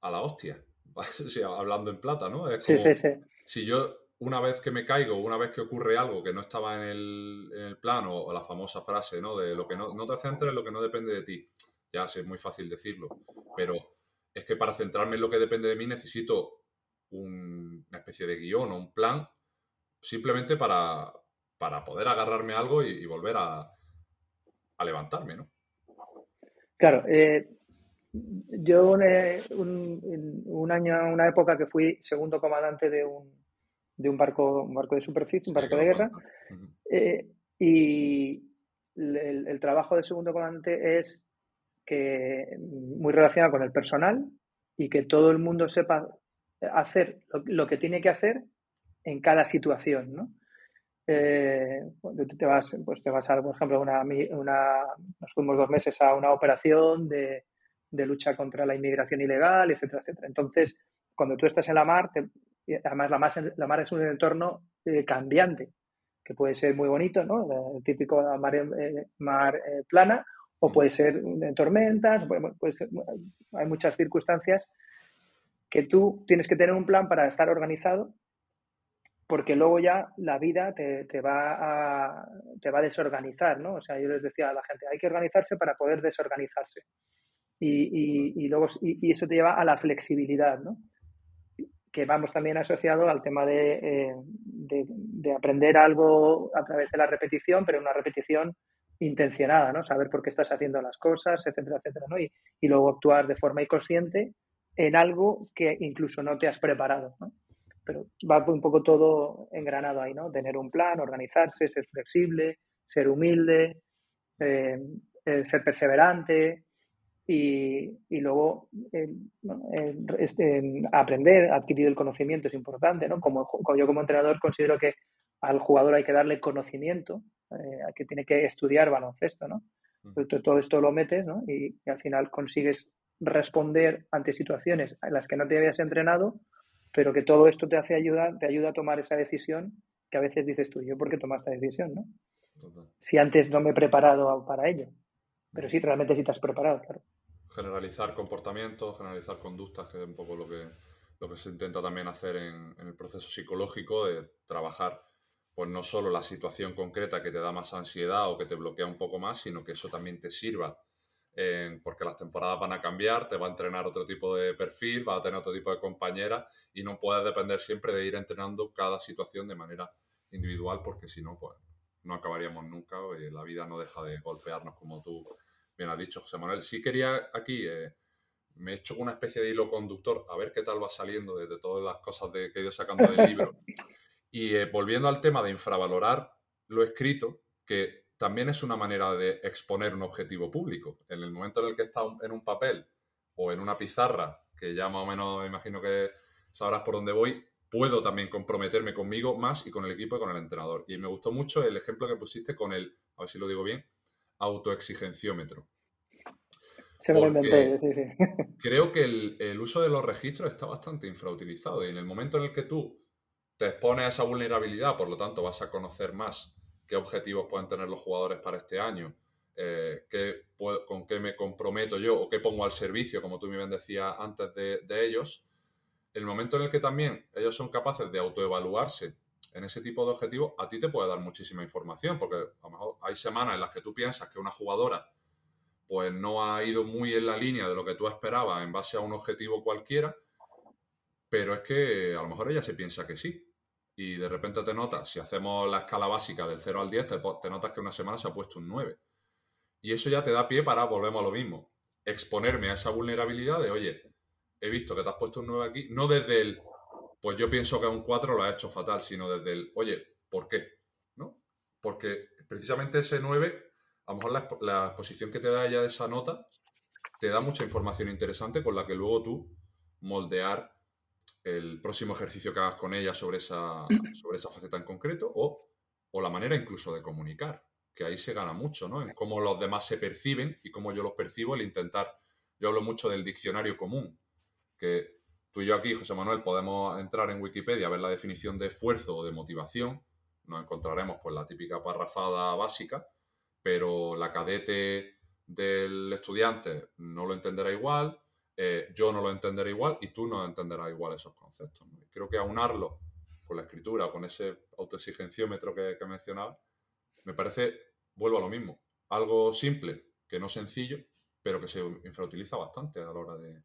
a la hostia, *laughs* hablando en plata, ¿no? sí, sí, sí. Si yo una vez que me caigo, una vez que ocurre algo que no estaba en el, en el plan, o, la famosa frase, ¿no? De lo que no, no te centres en lo que no depende de ti. Ya sé, es muy fácil decirlo, pero es que para centrarme en lo que depende de mí necesito una especie de guion o un plan simplemente para, para poder agarrarme algo y, volver a, a, levantarme, ¿no? Claro, eh, yo un, un, año, una época que fui segundo comandante de un, de un barco, un barco de superficie, un barco de guerra, eh, y el, trabajo de segundo comandante es que muy relacionado con el personal y que todo el mundo sepa hacer lo, que tiene que hacer en cada situación, ¿no? Eh, te vas, pues te vas a, por ejemplo, una, una, nos fuimos dos meses a una operación de, de lucha contra la inmigración ilegal, etcétera, etcétera. Entonces, cuando tú estás en la mar, además la mar, la mar, es un entorno eh, cambiante, que puede ser muy bonito, ¿no? El típico mar, eh, mar eh, plana, o puede ser de tormentas, hay muchas circunstancias que tú tienes que tener un plan para estar organizado, porque luego ya la vida te, te, va, a, te va a desorganizar, ¿no? O sea, yo les decía a la gente, hay que organizarse para poder desorganizarse y, y, luego, y, eso te lleva a la flexibilidad, ¿no? Que vamos también asociado al tema eh, de, de, aprender algo a través de la repetición, pero una repetición intencionada, ¿no? Saber por qué estás haciendo las cosas, etcétera, etcétera, ¿no? Y, y luego actuar de forma inconsciente en algo que incluso no te has preparado, ¿no? Pero va un poco todo engranado ahí, ¿no? Tener un plan, organizarse, ser flexible, ser humilde, eh, eh, ser perseverante, y, y luego eh, este, aprender, adquirir el conocimiento es importante, ¿no? Como, yo como entrenador considero que al jugador hay que darle conocimiento, eh, que tiene que estudiar baloncesto, ¿no? todo esto lo metes, ¿no? Y, al final consigues responder ante situaciones en las que no te habías entrenado, pero que todo esto te hace ayuda, te ayuda a tomar esa decisión que a veces dices tú, ¿yo por qué tomas esta decisión, no? Si antes no me he preparado para ello. Pero sí, realmente sí te has preparado, claro generalizar comportamientos, generalizar conductas, que es un poco lo que, lo que se intenta también hacer en, el proceso psicológico de trabajar pues no solo la situación concreta que te da más ansiedad o que te bloquea un poco más, sino que eso también te sirva porque las temporadas van a cambiar, te va a entrenar otro tipo de perfil, va a tener otro tipo de compañera y no puedes depender siempre de ir entrenando cada situación de manera individual porque si no, pues no acabaríamos nunca y la vida no deja de golpearnos como tú bien has dicho, José Manuel. Sí quería aquí, eh, me he hecho una especie de hilo conductor, a ver qué tal va saliendo de, todas las cosas de, que he ido sacando del libro. *laughs* Y eh, volviendo al tema de infravalorar lo escrito, que también es una manera de exponer un objetivo público. En el momento en el que está en un papel o en una pizarra, que ya más o menos imagino que sabrás por dónde voy, puedo también comprometerme conmigo más y con el equipo y con el entrenador. Y me gustó mucho el ejemplo que pusiste con el, a ver si lo digo bien, autoexigenciómetro. Se lo inventé, sí, sí. *laughs* Creo que el, uso de los registros está bastante infrautilizado y en el momento en el que tú te expones a esa vulnerabilidad, por lo tanto vas a conocer más qué objetivos pueden tener los jugadores para este año, eh, qué, con qué me comprometo yo o qué pongo al servicio, como tú me decías antes de, de ellos, el momento en el que también ellos son capaces de autoevaluarse en ese tipo de objetivos, a ti te puede dar muchísima información, porque a lo mejor hay semanas en las que tú piensas que una jugadora pues no ha ido muy en la línea de lo que tú esperabas en base a un objetivo cualquiera, pero es que a lo mejor ella se piensa que sí. Y de repente te notas, si hacemos la escala básica del 0 al 10, te, notas que una semana se ha puesto un 9. Y eso ya te da pie para, volvemos a lo mismo, exponerme a esa vulnerabilidad de, oye, he visto que te has puesto un 9 aquí, no desde el, pues yo pienso que un 4 lo ha hecho fatal, sino desde el, oye, ¿por qué? ¿No? Porque precisamente ese 9, a lo mejor la, exposición que te da ella de esa nota, te da mucha información interesante con la que luego tú moldear el próximo ejercicio que hagas con ella sobre esa, *clears throat* sobre esa faceta en concreto o, o la manera incluso de comunicar, que ahí se gana mucho, ¿no? En cómo los demás se perciben y cómo yo los percibo, el intentar, yo hablo mucho del diccionario común, que y yo aquí, José Manuel, podemos entrar en Wikipedia ver la definición de esfuerzo o de motivación. Nos encontraremos pues la típica parrafada básica, pero la cadete del estudiante no lo entenderá igual, eh, yo no lo entenderé igual y tú no entenderás igual esos conceptos. Creo que aunarlo con la escritura, con ese autoexigenciómetro que, que mencionaba, me parece, vuelvo a lo mismo, algo simple, que no sencillo, pero que se infrautiliza bastante a la hora de,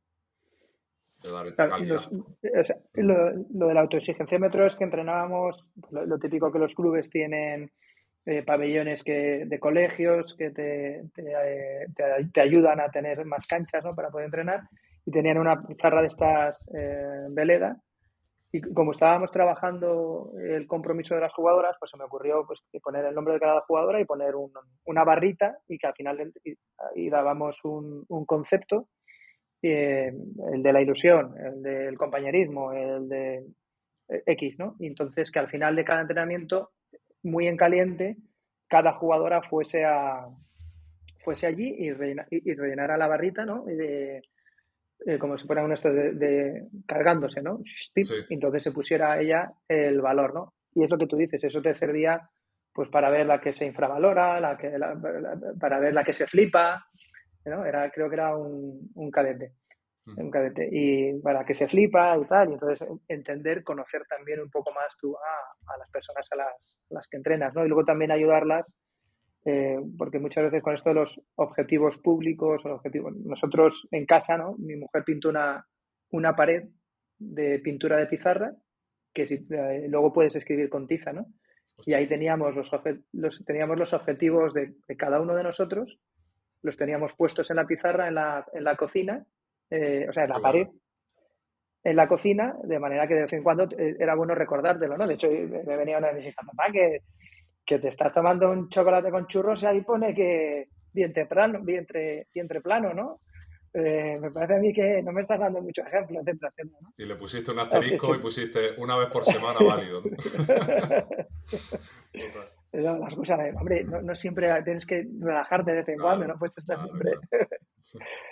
lo, lo, del autoexigenciómetro es que entrenábamos, lo, típico que los clubes tienen eh, pabellones que, de colegios que te, te, ayudan a tener más canchas ¿no? para poder entrenar. Y tenían una pizarra de estas eh, veleda. Y como estábamos trabajando el compromiso de las jugadoras, pues se me ocurrió pues, poner el nombre de cada jugadora y poner una barrita y que al final y, dábamos un, un concepto, eh, el de la ilusión, el del compañerismo, el de X, ¿no? Y entonces que al final de cada entrenamiento muy en caliente, cada jugadora fuese a fuese allí y, y, rellenara la barrita, ¿no? de, eh, como si fuera un esto de, cargándose, ¿no? Entonces se pusiera a ella el valor, ¿no? Y es lo que tú dices, eso te servía pues para ver la que se infravalora, la que, para ver la que se flipa, ¿no? Era, creo que era un, un cadete un cadete, y para que se flipa y tal, y entonces entender, conocer también un poco más tú a, las personas a las, que entrenas, ¿no? Y luego también ayudarlas, eh, porque muchas veces con esto de los objetivos públicos o objetivos, nosotros en casa, ¿no? Mi mujer pintó una, una pared de pintura de pizarra que si, eh, luego puedes escribir con tiza, ¿no? Y ahí teníamos los, los, teníamos los objetivos de, de, cada uno de nosotros, los teníamos puestos en la pizarra en la, en la cocina eh, o sea, en la pared, en la cocina, de manera que de vez en cuando eh, era bueno recordártelo, ¿no? De hecho, me venía una de mis hijas, papá, que, que te estás tomando un chocolate con churros y ahí pone que vientre plano, vientre, vientre plano, ¿no? Eh, me parece a mí que no me estás dando muchos ejemplos, etcétera, ¿no? Y le pusiste un asterisco y pusiste una vez por semana válido. *laughs* las cosas, hombre, no, siempre tienes que relajarte de vez en cuando, no puedes estar siempre. *laughs*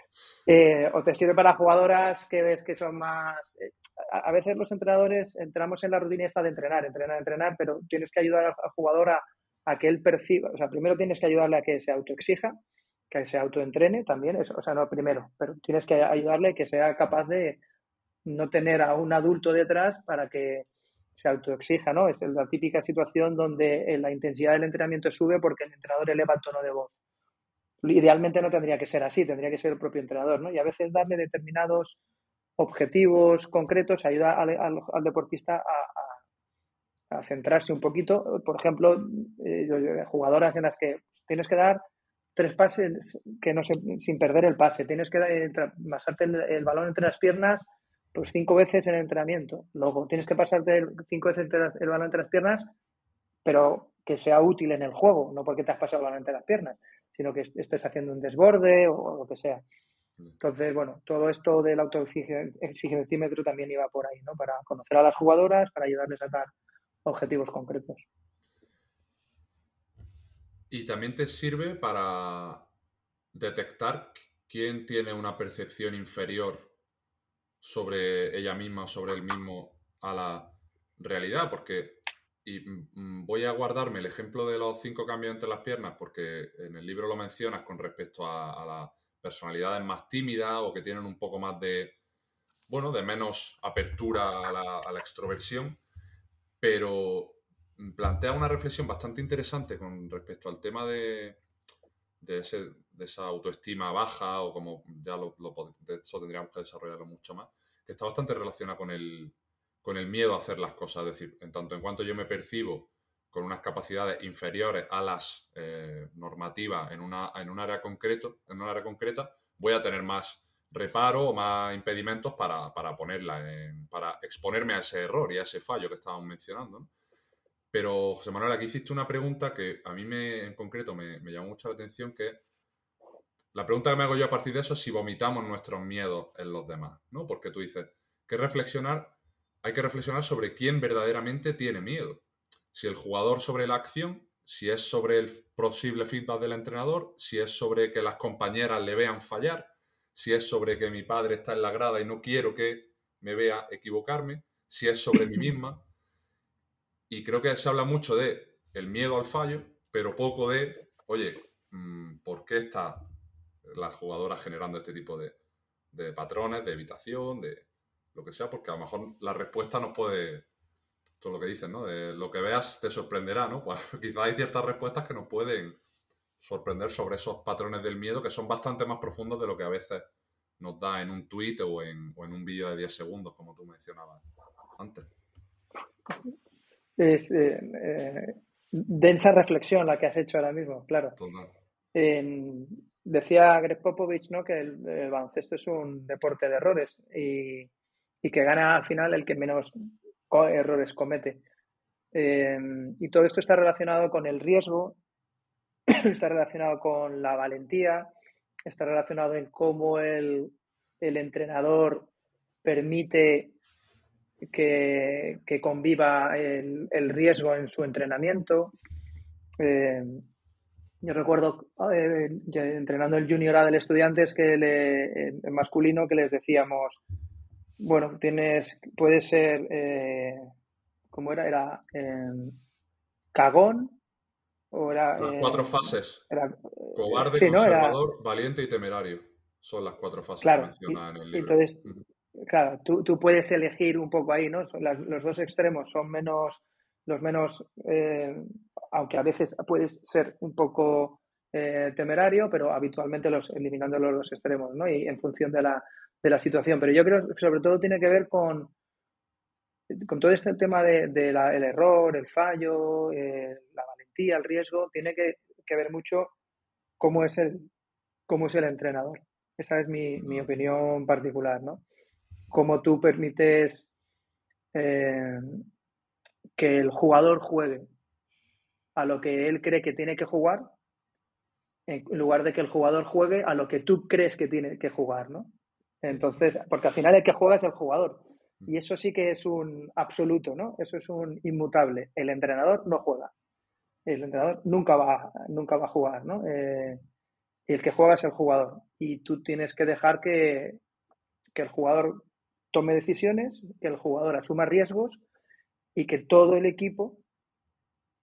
Eh, o te sirve para jugadoras que ves que son más... Eh, a, veces los entrenadores entramos en la rutina esta de entrenar, entrenar, entrenar, pero tienes que ayudar al, jugador a, que él perciba, o sea, primero tienes que ayudarle a que se autoexija, que se autoentrene también, eso, o sea, no primero, pero tienes que ayudarle a que sea capaz de no tener a un adulto detrás para que se autoexija, ¿no? Es la típica situación donde la intensidad del entrenamiento sube porque el entrenador eleva el tono de voz idealmente no tendría que ser así, tendría que ser el propio entrenador, ¿no? Y a veces darle determinados objetivos concretos ayuda al, deportista a, centrarse un poquito. Por ejemplo, eh, jugadoras en las que tienes que dar tres pases que no sin perder el pase, tienes que pasarte el, balón entre las piernas pues cinco veces en el entrenamiento. Luego tienes que pasarte cinco veces el balón entre las piernas, pero que sea útil en el juego, no porque te has pasado el balón entre las piernas sino que estés haciendo un desborde o, lo que sea. Entonces, bueno, todo esto del autoexigencímetro también iba por ahí, ¿no? Para conocer a las jugadoras, para ayudarles a dar objetivos concretos. Y también te sirve para detectar quién tiene una percepción inferior sobre ella misma o sobre él mismo a la realidad, porque y mm, voy a guardarme el ejemplo de los cinco cambios entre las piernas porque en el libro lo mencionas con respecto a, las personalidades más tímidas o que tienen un poco más de, bueno, de menos apertura a la, extroversión, pero plantea una reflexión bastante interesante con respecto al tema de, de, esa autoestima baja o como ya lo, de eso tendríamos que desarrollarlo mucho más, que está bastante relacionada con el, con el miedo a hacer las cosas. Es decir, en tanto en cuanto yo me percibo con unas capacidades inferiores a las eh, normativas en, una, en un área concreto, en un área concreta, voy a tener más reparo o más impedimentos para, ponerla, para exponerme a ese error y a ese fallo que estábamos mencionando. Pero, José Manuel, aquí hiciste una pregunta que a mí me, en concreto me, llamó mucho la atención, que la pregunta que me hago yo a partir de eso es si vomitamos nuestros miedos en los demás, ¿no? Porque tú dices que reflexionar hay que reflexionar sobre quién verdaderamente tiene miedo. Si el jugador sobre la acción, si es sobre el posible feedback del entrenador, si es sobre que las compañeras le vean fallar, si es sobre que mi padre está en la grada y no quiero que me vea equivocarme, si es sobre mí misma. Y creo que se habla mucho de el miedo al fallo, pero poco de, oye, mm, ¿por qué está la jugadora generando este tipo de, patrones de evitación, de, lo que sea, porque a lo mejor la respuesta nos puede, todo lo que dicen, ¿no? De lo que veas te sorprenderá, ¿no? *laughs* Pues quizá hay ciertas respuestas que nos pueden sorprender sobre esos patrones del miedo que son bastante más profundos de lo que a veces nos da en un tweet o en, un vídeo de 10 segundos, como tú mencionabas antes. Es, eh, eh, densa reflexión la que has hecho ahora mismo, claro. decía Greg Popovich ¿no? que el, baloncesto es un deporte de errores y, que gana al final el que menos errores comete. Em, y todo esto está relacionado con el riesgo, *clears throat* está relacionado con la valentía, está relacionado en cómo el, el entrenador permite que, conviva el, riesgo en su entrenamiento. Eh, yo recuerdo eh, entrenando el junior A del estudiantes que le, masculino que les decíamos, bueno, tienes, puede ser, eh, ¿cómo era? Era cagón o era... Las cuatro fases. Cobarde, conservador, valiente y temerario. Son las cuatro fases que menciona en el libro. Entonces, claro, tú, tú, puedes elegir un poco ahí, ¿no? los dos extremos son menos, los menos, eh, aunque a veces puedes ser un poco eh, temerario, pero habitualmente los eliminando los dos extremos, ¿no? Y en función de la, de la situación. Pero yo creo que sobre todo tiene que ver con, con todo este tema del de, el error, el fallo, eh, la valentía, el riesgo, tiene que, que, ver mucho cómo es el, cómo es el entrenador. Esa es mi, opinión particular, ¿no? Cómo tú permites eh, que el jugador juegue a lo que él cree que tiene que jugar, en lugar de que el jugador juegue a lo que tú crees que tiene que jugar, ¿no? Entonces, porque al final el que juega es el jugador. Y eso sí que es un absoluto, ¿no? Eso es un inmutable. El entrenador no juega. El entrenador nunca va, nunca va a jugar, ¿no? Eh, el que juega es el jugador. Y tú tienes que dejar que, el jugador tome decisiones, que el jugador asuma riesgos y que todo el equipo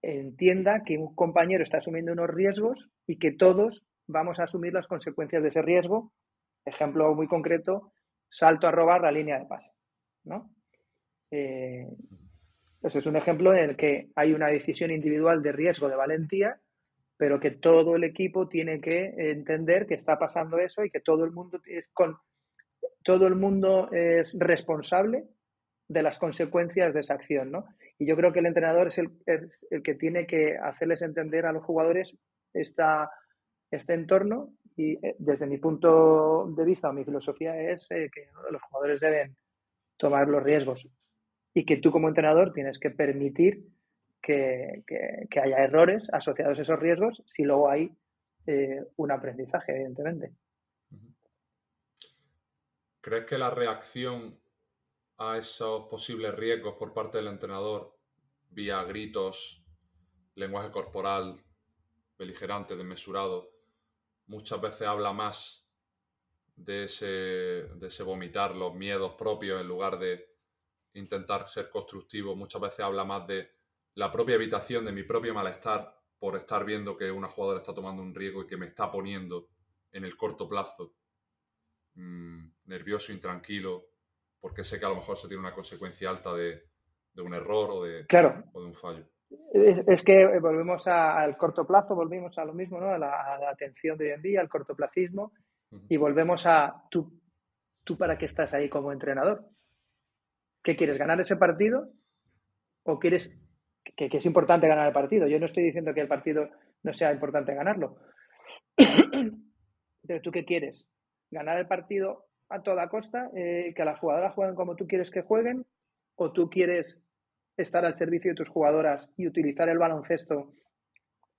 entienda que un compañero está asumiendo unos riesgos y que todos vamos a asumir las consecuencias de ese riesgo. Ejemplo muy concreto, salto a robar la línea de pase. ¿no? Eh, es un ejemplo en el que hay una decisión individual de riesgo de valentía pero que todo el equipo tiene que entender que está pasando eso y que todo el mundo es con todo el mundo es responsable de las consecuencias de esa acción, ¿no? Y yo creo que el entrenador es el, el que tiene que hacerles entender a los jugadores esta, este entorno y eh, desde mi punto de vista o mi filosofía es eh, que los jugadores deben tomar los riesgos y que tú como entrenador tienes que permitir que, haya errores asociados a esos riesgos si luego hay eh, un aprendizaje, evidentemente. ¿Crees que la reacción a esos posibles riesgos por parte del entrenador, vía gritos, lenguaje corporal, beligerante, desmesurado, muchas veces habla más de ese, de ese vomitar los miedos propios en lugar de intentar ser constructivo, muchas veces habla más de la propia habitación de mi propio malestar por estar viendo que una jugadora está tomando un riesgo y que me está poniendo en el corto plazo mm, nervioso, intranquilo, porque sé que a lo mejor se tiene una consecuencia alta de, un error o de, o de un fallo. Es, que volvemos al corto plazo, volvemos a lo mismo, ¿no? a, la, atención de hoy en día, al cortoplacismo, y volvemos a tú, tú para qué estás ahí como entrenador. ¿Qué quieres? ¿Ganar ese partido? ¿O quieres que, es importante ganar el partido. Yo no estoy diciendo que el partido no sea importante ganarlo. *coughs* Pero tú qué quieres? ¿Ganar el partido a toda costa? Eh, ¿Que las jugadoras jueguen como tú quieres que jueguen? ¿O tú quieres estar al servicio de tus jugadoras y utilizar el baloncesto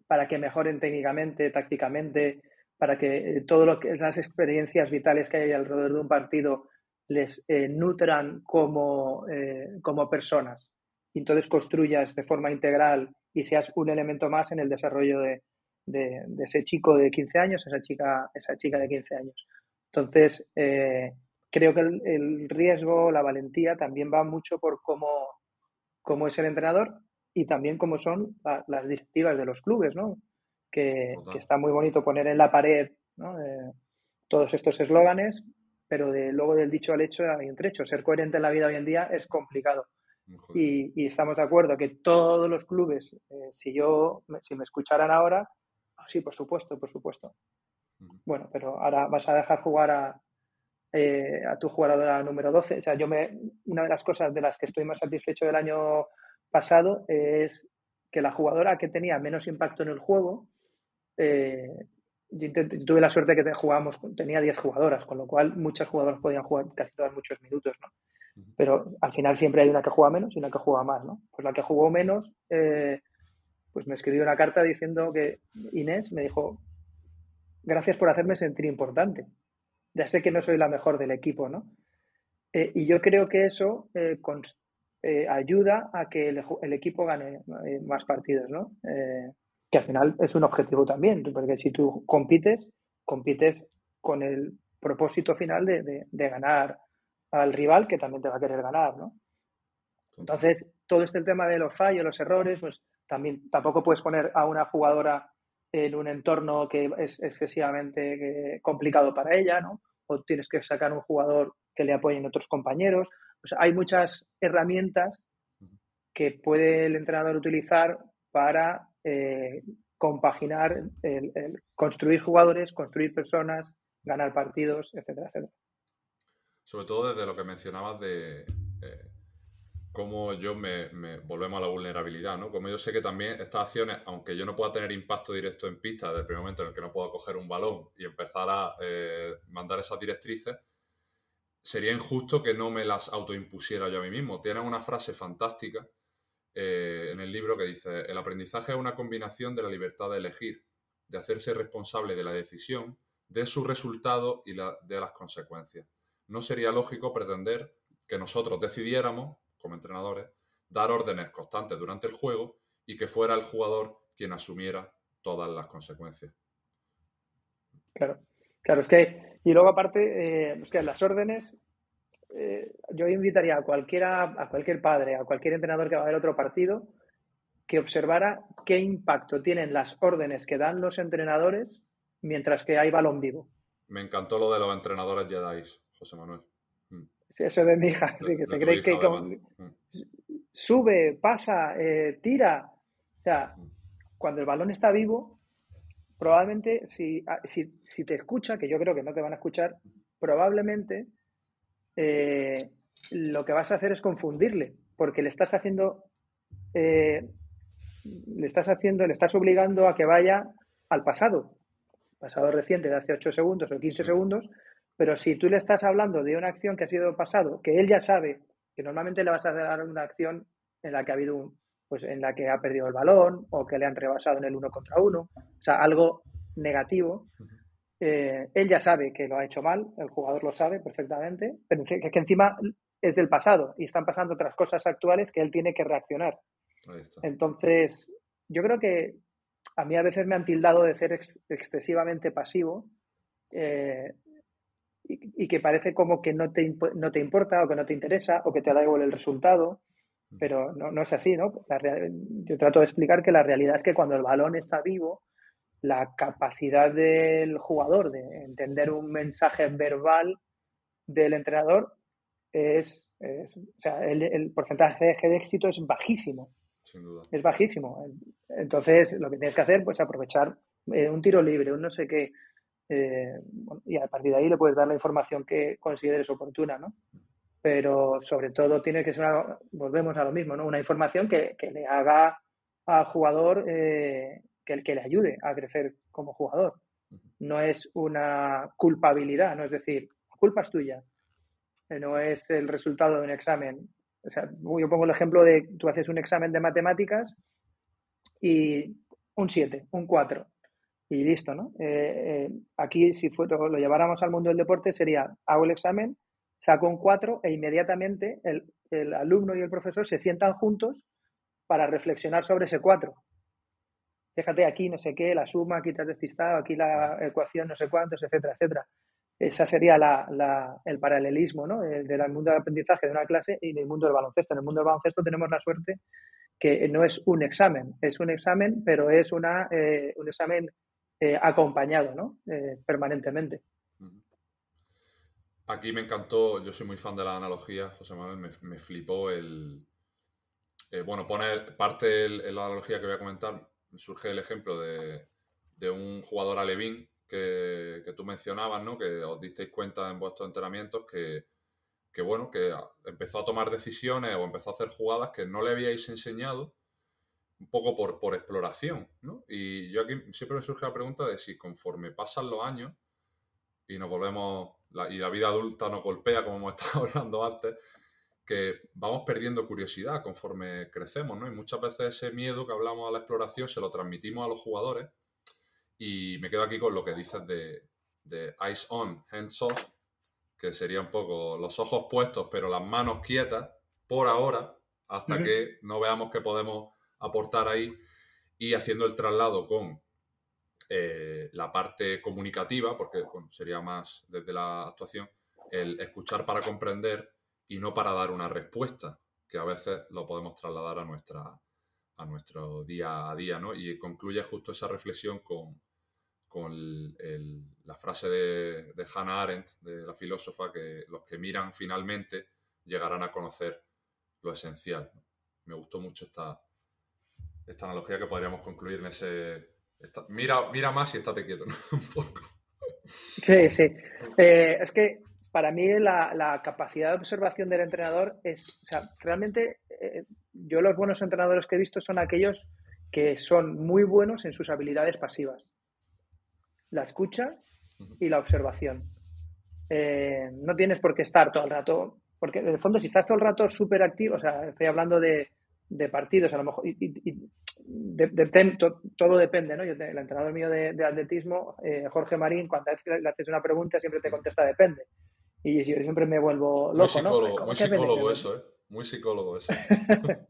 para que mejoren técnicamente, tácticamente, para que eh, que las experiencias vitales que hay alrededor de un partido les eh, nutran como, como personas? y entonces construyas de forma integral y seas un elemento más en el desarrollo de, ese chico de 15 años, esa chica, esa chica de 15 años. Entonces, eh, creo que el, riesgo, la valentía también va mucho por cómo, cómo es el entrenador y también cómo son las directivas de los clubes, ¿no? Que, está muy bonito poner en la pared eh, todos estos eslóganes, pero de, luego del dicho al hecho hay un trecho. Ser coherente en la vida hoy en día es complicado. Y, estamos de acuerdo que todos los clubes, eh, si yo, si me escucharan ahora, ah, sí, por supuesto, por supuesto. Bueno, pero ahora vas a dejar jugar a, eh, a tu jugadora número 12. O sea, yo me, una de las cosas de las que estoy más satisfecho del año pasado es que la jugadora que tenía menos impacto en el juego, eh, yo, tuve la suerte que jugábamos, tenía 10 jugadoras, con lo cual muchas jugadoras podían jugar casi todas muchos minutos, ¿no? Pero al final siempre hay una que juega menos y una que juega más, ¿no? Pues la que jugó menos, eh, pues me escribió una carta diciendo que Inés me dijo, gracias por hacerme sentir importante. Ya sé que no soy la mejor del equipo, ¿no? Eh, y yo creo que eso eh, ayuda a que el, equipo gane más partidos, ¿no? que al final es un objetivo también, porque si tú compites, compites con el propósito final de ganar al rival que también te va a querer ganar, ¿no? Entonces, todo este tema de los fallos, los errores, pues también tampoco puedes poner a una jugadora en un entorno que es excesivamente eh, complicado para ella, ¿no? O tienes que sacar un jugador que le apoyen otros compañeros. O sea, hay muchas herramientas que puede el entrenador utilizar para eh, compaginar, el, construir jugadores, construir personas, ganar partidos, etcétera, etcétera sobre todo desde lo que mencionabas de eh, cómo yo me, volvemos a la vulnerabilidad, ¿no? Como yo sé que también estas acciones, aunque yo no pueda tener impacto directo en pista desde el primer momento en el que no pueda coger un balón y empezar a eh, mandar esas directrices, sería injusto que no me las autoimpusiera yo a mí mismo. Tienen una frase fantástica eh, en el libro que dice, el aprendizaje es una combinación de la libertad de elegir, de hacerse responsable de la decisión, de su resultado y de las consecuencias no sería lógico pretender que nosotros decidiéramos, como entrenadores, dar órdenes constantes durante el juego y que fuera el jugador quien asumiera todas las consecuencias. Claro, claro, es que, y luego aparte, eh, es que las órdenes, eh, yo invitaría a cualquiera, a cualquier padre, a cualquier entrenador que va a ver otro partido, que observara qué impacto tienen las órdenes que dan los entrenadores mientras que hay balón vivo. Me encantó lo de los entrenadores Jedi. José Manuel. Sí, eso de mi hija, *laughs* sí, que se cree que sube, pasa, eh, tira. O sea, cuando el balón está vivo, probablemente si, ah, si, si, te escucha, que yo creo que no te van a escuchar, probablemente eh, lo que vas a hacer es confundirle, porque le estás haciendo, eh, le estás haciendo, le estás obligando a que vaya al pasado, pasado reciente de hace 8 segundos o 15 segundos, pero si tú le estás hablando de una acción que ha sido pasado, que él ya sabe, que normalmente le vas a dar una acción en la que ha habido un, pues en la que ha perdido el balón o que le han rebasado en el uno contra uno, o sea, algo negativo. Eh, él ya sabe que lo ha hecho mal, el jugador lo sabe perfectamente, pero que, que encima es del pasado y están pasando otras cosas actuales que él tiene que reaccionar. Entonces, yo creo que a mí a veces me han tildado de ser excesivamente pasivo. Eh, y, que parece como que no te, no te importa o que no te interesa o que te da igual el resultado, pero no, no es así, ¿no? yo trato de explicar que la realidad es que cuando el balón está vivo, la capacidad del jugador de entender un mensaje verbal del entrenador es, o sea, el, porcentaje de éxito es bajísimo. Sin duda. Es bajísimo. Entonces, lo que tienes que hacer, pues aprovechar eh, un tiro libre, un no sé qué, eh, y a partir de ahí le puedes dar la información que consideres oportuna, ¿no? Pero sobre todo tiene que ser, una, volvemos a lo mismo, ¿no? Una información que, le haga al jugador, eh, que, que le ayude a crecer como jugador. No es una culpabilidad, no es decir, la culpa es tuya, eh, no es el resultado de un examen. O sea, yo pongo el ejemplo de tú haces un examen de matemáticas y un 7, un 4 y listo, ¿no? Eh, eh, aquí, si fue, lo, lleváramos al mundo del deporte, sería, hago el examen, saco un 4 e inmediatamente el, alumno y el profesor se sientan juntos para reflexionar sobre ese 4. Fíjate, aquí no sé qué, la suma, aquí te has despistado, aquí la ecuación no sé cuántos, etcétera, etcétera. Esa sería el paralelismo ¿no? del mundo del aprendizaje de una clase y del mundo del baloncesto. En el mundo del baloncesto tenemos la suerte que no es un examen, es un examen, pero es una, eh, un examen eh, acompañado ¿no? Eh, permanentemente. Aquí me encantó, yo soy muy fan de la analogía, José Manuel, me, flipó el... Eh, bueno, poner parte en la analogía que voy a comentar, surge el ejemplo de, un jugador alevín que, que, tú mencionabas, ¿no? Que os disteis cuenta en vuestros entrenamientos que, que, bueno, que empezó a tomar decisiones o empezó a hacer jugadas que no le habíais enseñado un poco por, por exploración, ¿no? Y yo aquí siempre me surge la pregunta de si conforme pasan los años y nos volvemos, y la vida adulta nos golpea, como hemos *laughs* estado hablando antes, que vamos perdiendo curiosidad conforme crecemos, ¿no? Y muchas veces ese miedo que hablamos a la exploración se lo transmitimos a los jugadores y me quedo aquí con lo que dices de, de eyes on, hands off, que sería un poco los ojos puestos pero las manos quietas por ahora, hasta que no veamos que podemos aportar ahí y haciendo el traslado con eh, la parte comunicativa, porque sería más desde la actuación, el escuchar para comprender y no para dar una respuesta, que a veces lo podemos trasladar a, nuestra, a nuestro día a día, ¿no? Y concluye justo esa reflexión con, con la frase de, de, Hannah Arendt, de la filósofa, que los que miran finalmente llegarán a conocer lo esencial. Me gustó mucho esta, esta analogía que podríamos concluir en ese... mira, mira más y estate quieto, *laughs* Un poco. Sí, sí. Eh, es que para mí la, capacidad de observación del entrenador es, o sea, realmente eh, yo los buenos entrenadores que he visto son aquellos que son muy buenos en sus habilidades pasivas. La escucha y la observación. Eh, no tienes por qué estar todo el rato, porque en el fondo si estás todo el rato súper activo, o sea, estoy hablando de, partidos, a lo mejor, y, todo depende, ¿no? Yo, el entrenador mío de, atletismo, eh, Jorge Marín, cuando le haces una pregunta siempre te contesta depende. Y yo siempre me vuelvo loco, ¿no? Muy psicólogo eso, ¿eh? Muy psicólogo eso. *laughs*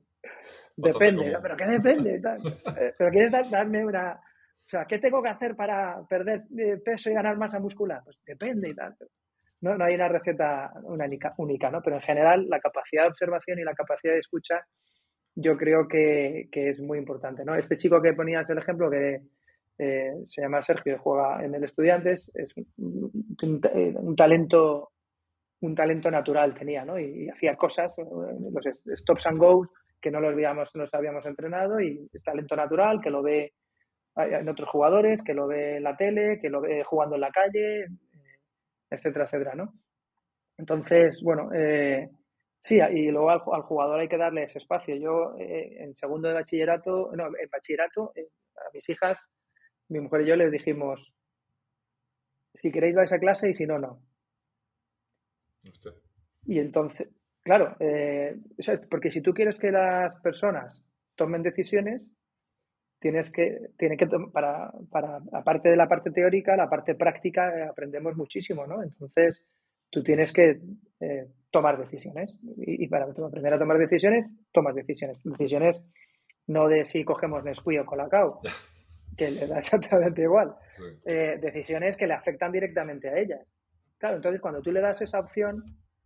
depende, ¿pero qué depende? Eh, pero quieres darme una... O sea, ¿qué tengo que hacer para perder eh, peso y ganar masa muscular? Pues depende y tal. No, no hay una receta única, única, ¿no? Pero en general la capacidad de observación y la capacidad de escucha yo creo que, que es muy importante, ¿no? Este chico que ponías el ejemplo que eh, se llama Sergio juega en el Estudiantes, es un, un, talento un talento natural tenía, ¿no? Y, hacía cosas, eh, los stops and goes, que no los habíamos, nos habíamos entrenado y es talento natural, que lo ve en otros jugadores, que lo ve en la tele, que lo ve jugando en la calle, eh, etcétera, etcétera, ¿no? Entonces, bueno, eh, sí, y luego al, jugador hay que darle ese espacio. Yo en segundo de bachillerato, no, en bachillerato, a mis hijas, mi mujer y yo les dijimos, si queréis vais a clase y si no, no. Y entonces, claro, eh, porque si tú quieres que las personas tomen decisiones, tienes que, tiene que para, para, aparte de la parte teórica, la parte práctica eh, aprendemos muchísimo, ¿no? Entonces, tú tienes que eh, tomar decisiones. Y, para aprender a tomar decisiones, tomas decisiones. Decisiones no de si cogemos Nesquik o Colacao, *laughs* que le da exactamente igual. decisiones que le afectan directamente a ellas. Claro, entonces cuando tú le das esa opción,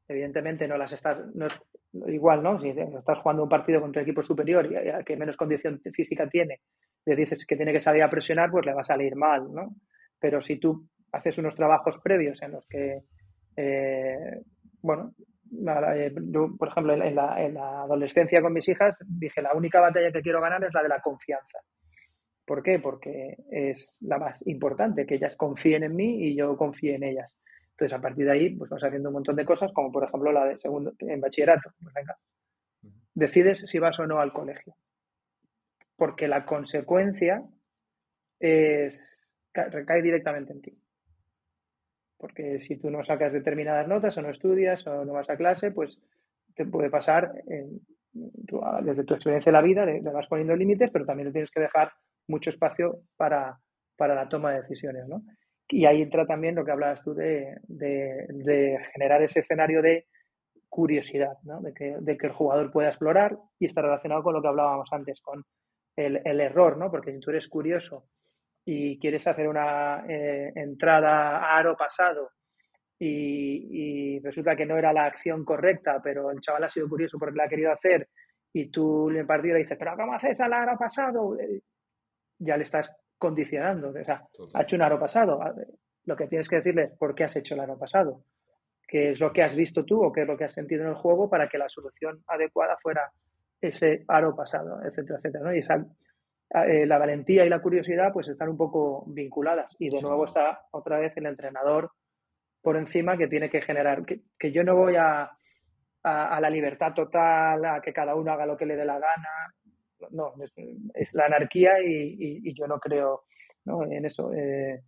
evidentemente no las estás, no es igual, ¿no? Si estás jugando un partido contra el equipo superior y a que menos condición física tiene, le dices que tiene que salir a presionar, pues le va a salir mal, ¿no? Pero si tú haces unos trabajos previos en los que, eh, bueno, eh, por ejemplo, en la, en la, adolescencia con mis hijas dije, la única batalla que quiero ganar es la de la confianza. ¿Por qué? Porque es la más importante, que ellas confíen en mí y yo confíe en ellas. Entonces, a partir de ahí, pues vas haciendo un montón de cosas, como por ejemplo la de segundo en bachillerato. Pues venga, decides si vas o no al colegio. Porque la consecuencia es recae directamente en ti. Porque si tú no sacas determinadas notas o no estudias o no vas a clase, pues te puede pasar desde tu experiencia de la vida, le, vas poniendo límites, pero también le tienes que dejar mucho espacio para, para la toma de decisiones. ¿no? Y ahí entra también lo que hablabas tú de, generar ese escenario de curiosidad, ¿no? de, que, el jugador pueda explorar y está relacionado con lo que hablábamos antes, con el, error, ¿no? porque si tú eres curioso y quieres hacer una eh, entrada a aro pasado y, resulta que no era la acción correcta, pero el chaval ha sido curioso porque la ha querido hacer y tú en el partido le dices, pero ¿cómo haces al aro pasado? Eh, ya le estás condicionando. O sea, ha hecho un aro pasado. Lo que tienes que decirle es por qué has hecho el aro pasado. ¿Qué es lo que has visto tú o qué es lo que has sentido en el juego para que la solución adecuada fuera ese aro pasado, etcétera, etcétera. Y esa, eh, la valentía y la curiosidad pues están un poco vinculadas. Y de nuevo está otra vez el entrenador por encima que tiene que generar, que, yo no voy a, a, la libertad total, a que cada uno haga lo que le dé la gana. no, es, la anarquía y, yo no creo en eso. Eh,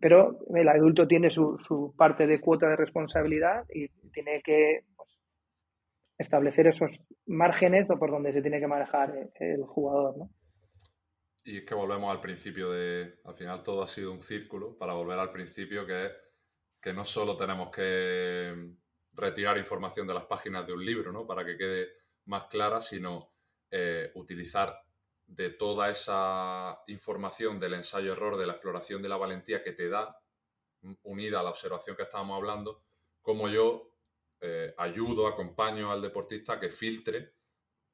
pero el adulto tiene su, su, parte de cuota de responsabilidad y tiene que pues, establecer esos márgenes por donde se tiene que manejar el jugador. ¿no? Y es que volvemos al principio de, al final todo ha sido un círculo para volver al principio que es que no solo tenemos que retirar información de las páginas de un libro, ¿no? Para que quede más clara, sino eh, utilizar de toda esa información del ensayo-error, de la exploración de la valentía que te da, unida a la observación que estábamos hablando, como yo eh, ayudo, acompaño al deportista que filtre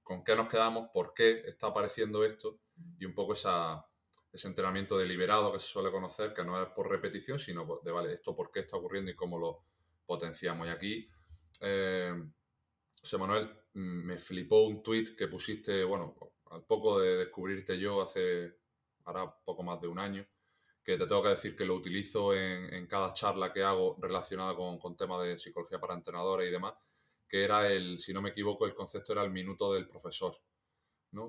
con qué nos quedamos, por qué está apareciendo esto y un poco esa, ese entrenamiento deliberado que se suele conocer, que no es por repetición, sino de, vale, esto por qué está ocurriendo y cómo lo potenciamos. Y aquí, eh, José Manuel, mm, me flipó un tweet que pusiste, bueno, al poco de descubrirte yo hace, ahora poco más de un año, que te tengo que decir que lo utilizo en, cada charla que hago relacionada con, con temas de psicología para entrenadores y demás, que era el, si no me equivoco, el concepto era el minuto del profesor,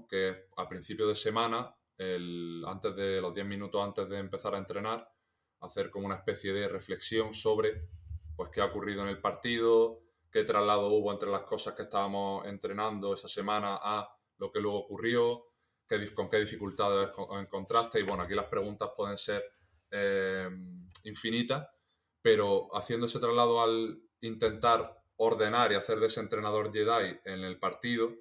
Que a principio de semana, el, antes de los 10 minutos antes de empezar a entrenar, hacer como una especie de reflexión sobre pues qué ha ocurrido en el partido, qué traslado hubo entre las cosas que estábamos entrenando esa semana a lo que luego ocurrió, qué, con qué dificultades encontraste. Y bueno, aquí las preguntas pueden ser eh, infinitas, pero haciendo ese traslado al intentar ordenar y hacer de ese entrenador Jedi en el partido,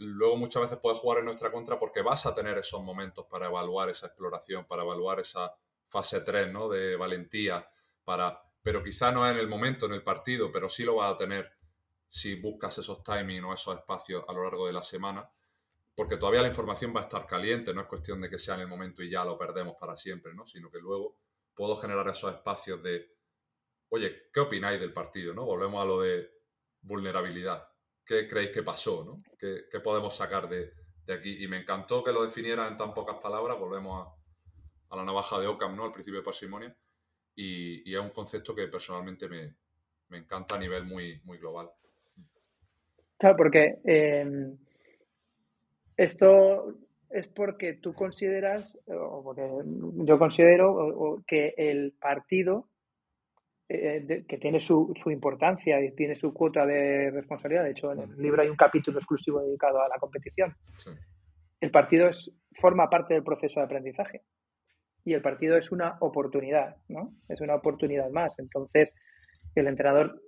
luego muchas veces puedes jugar en nuestra contra porque vas a tener esos momentos para evaluar esa exploración, para evaluar esa fase 3, ¿no? De valentía, para... Pero quizá no es en el momento, en el partido, pero sí lo vas a tener si buscas esos timings o esos espacios a lo largo de la semana, porque todavía la información va a estar caliente, no es cuestión de que sea en el momento y ya lo perdemos para siempre, ¿no? Sino que luego puedo generar esos espacios de oye, ¿qué opináis del partido? ¿no? Volvemos a lo de vulnerabilidad. ¿Qué creéis que pasó? ¿no? ¿Qué, podemos sacar de, aquí? Y me encantó que lo definiera en tan pocas palabras. Volvemos a, la navaja de Ockham, ¿no? Al principio de parsimonia. Y, es un concepto que personalmente me, encanta a nivel muy, muy global. Claro, porque eh, esto es porque tú consideras, o porque yo considero que el partido eh, que tiene su, su, importancia y tiene su cuota de responsabilidad. De hecho, en el libro hay un capítulo exclusivo dedicado a la competición. El partido es, forma parte del proceso de aprendizaje y el partido es una oportunidad, ¿no? Es una oportunidad más. Entonces, el entrenador,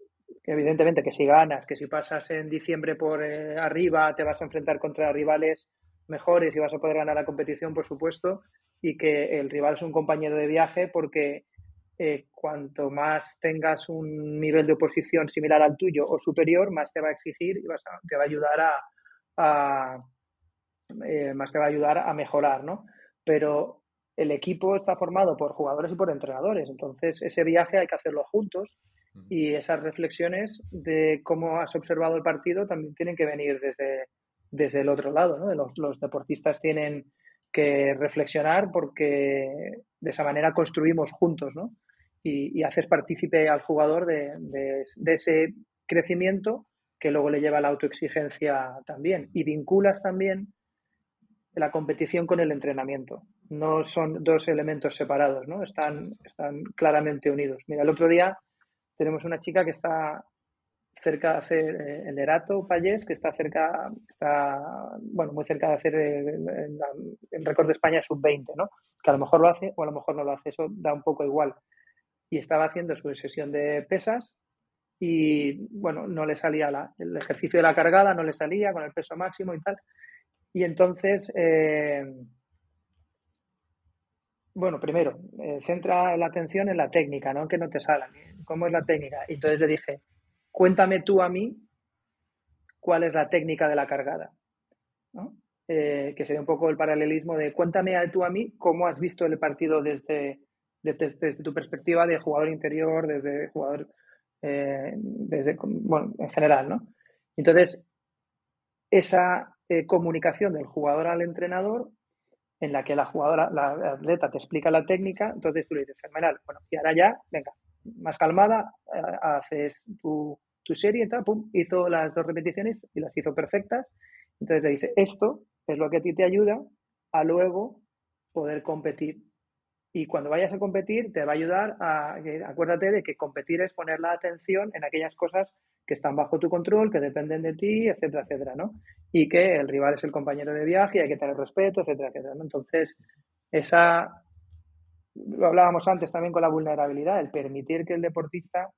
evidentemente, que si ganas, que si pasas en diciembre por eh, arriba, te vas a enfrentar contra rivales mejores y vas a poder ganar la competición, por supuesto, y que el rival es un compañero de viaje porque eh, cuanto más tengas un nivel de oposición similar al tuyo o superior, más te va a exigir y te va a ayudar a, eh, más te va a ayudar a mejorar, ¿no? Pero el equipo está formado por jugadores y por entrenadores, entonces ese viaje hay que hacerlo juntos y esas reflexiones de cómo has observado el partido también tienen que venir desde, desde el otro lado, ¿no? Los, los deportistas tienen que reflexionar porque de esa manera construimos juntos, ¿no? Y, haces partícipe al jugador de, ese crecimiento que luego le lleva a la autoexigencia también. Y vinculas también la competición con el entrenamiento. No son dos elementos separados, ¿no? Están claramente unidos. Mira, el otro día tenemos una chica que está cerca de hacer eh, el Erato Payés, que está cerca, está, bueno, muy cerca de hacer el, récord de España sub-20, ¿no? Que a lo mejor lo hace o a lo mejor no lo hace, eso da un poco igual. Y estaba haciendo su sesión de pesas y, bueno, no le salía la, el ejercicio de la cargada, no le salía con el peso máximo y tal. Y entonces, eh, bueno, primero, eh, centra la atención en la técnica, ¿no? Que no te salga. ¿Cómo es la técnica? Y entonces le dije, cuéntame tú a mí cuál es la técnica de la cargada. Eh, que sería un poco el paralelismo de cuéntame tú a mí cómo has visto el partido desde, desde, tu perspectiva de jugador interior, desde jugador, eh, desde, bueno, en general, ¿no? Entonces, esa eh, comunicación del jugador al entrenador, en la que la jugadora, la atleta te explica la técnica, entonces tú le dices, fenomenal, bueno, y ahora ya, venga, más calmada, eh, haces tu, tu serie, tal, pum, hizo las dos repeticiones y las hizo perfectas. Entonces le dice, esto es lo que a ti te ayuda a luego poder competir. Y cuando vayas a competir, te va a ayudar a, acuérdate de que competir es poner la atención en aquellas cosas que están bajo tu control, que dependen de ti, etcétera, etcétera, ¿no? Y que el rival es el compañero de viaje y hay que tener respeto, etcétera, etcétera. Entonces, esa, lo hablábamos antes también con la vulnerabilidad, el permitir que el deportista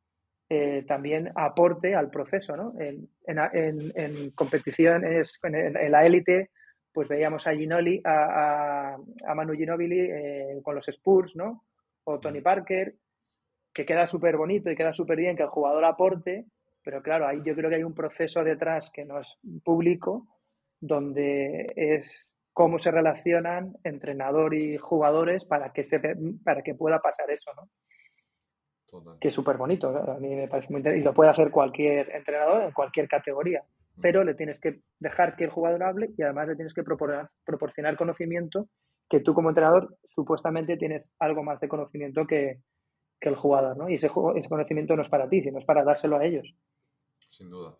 eh, también aporte al proceso, ¿no? En, en, en, competiciones, en, la élite, pues veíamos a Ginoli, a, a, Manu Ginobili eh, con los Spurs, ¿no? O Tony Parker, que queda súper bonito y queda súper bien que el jugador aporte, pero claro, ahí yo creo que hay un proceso detrás que no es público, donde es cómo se relacionan entrenador y jugadores para que, se, para que pueda pasar eso, ¿no? que es súper bonito. A mí me parece muy interesante. Y lo puede hacer cualquier entrenador en cualquier categoría. Mm. Pero le tienes que dejar que el jugador hable y además le tienes que proporcionar, proporcionar conocimiento que tú como entrenador supuestamente tienes algo más de conocimiento que, que el jugador, ¿no? Y ese, ese conocimiento no es para ti, sino es para dárselo a ellos. Sin duda.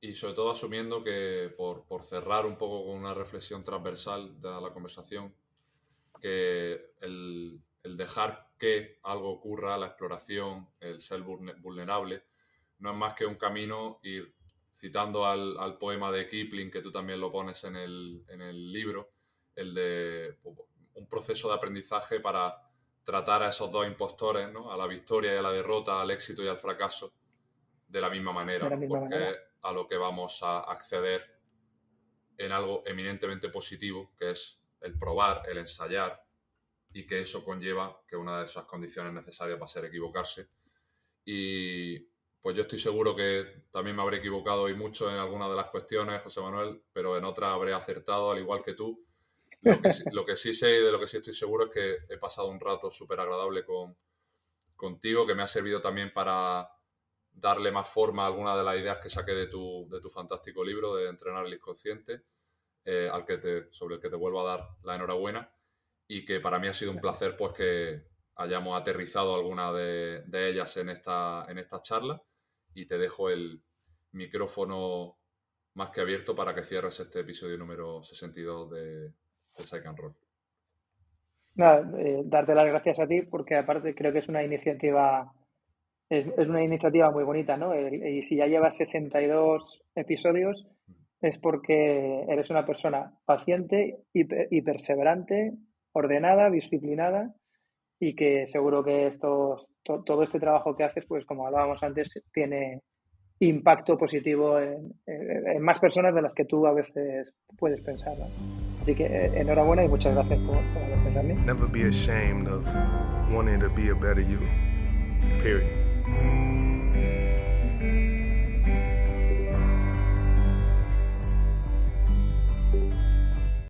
Y sobre todo asumiendo que, por, por cerrar un poco con una reflexión transversal de la conversación, que el, el dejar que algo ocurra, la exploración, el ser vulnerable, no es más que un camino ir citando al, poema de Kipling, que tú también lo pones en el, libro, el de un proceso de aprendizaje para tratar a esos dos impostores, ¿no? a la victoria y a la derrota, al éxito y al fracaso, de la misma manera, porque es a lo que vamos a acceder en algo eminentemente positivo, que es el probar, el ensayar, y que eso conlleva que una de esas condiciones necesarias va a ser equivocarse. Y pues yo estoy seguro que también me habré equivocado y mucho en algunas de las cuestiones, José Manuel, pero en otras habré acertado, al igual que tú. Lo que, sí sé y de lo que sí estoy seguro es que he pasado un rato súper agradable con, contigo, que me ha servido también para darle más forma a algunas de las ideas que saqué de tu, de tu fantástico libro de Entrenar el Inconsciente, eh, al que te, sobre el que te vuelvo a dar la enhorabuena y que para mí ha sido un placer pues que hayamos aterrizado alguna de, ellas en esta, en esta charla y te dejo el micrófono más que abierto para que cierres este episodio número 62 de, de Psych and Roll. Nada, eh, darte las gracias a ti porque aparte creo que es una iniciativa es, una iniciativa muy bonita, ¿no? y si ya llevas 62 episodios es porque eres una persona paciente y perseverante ordenada, disciplinada y que seguro que estos, todo este trabajo que haces, pues como hablábamos antes, tiene impacto positivo en, más personas de las que tú a veces puedes pensar. Así que eh, enhorabuena y muchas gracias por, por haber a mí. Never be ashamed of wanting to be a better you. Period.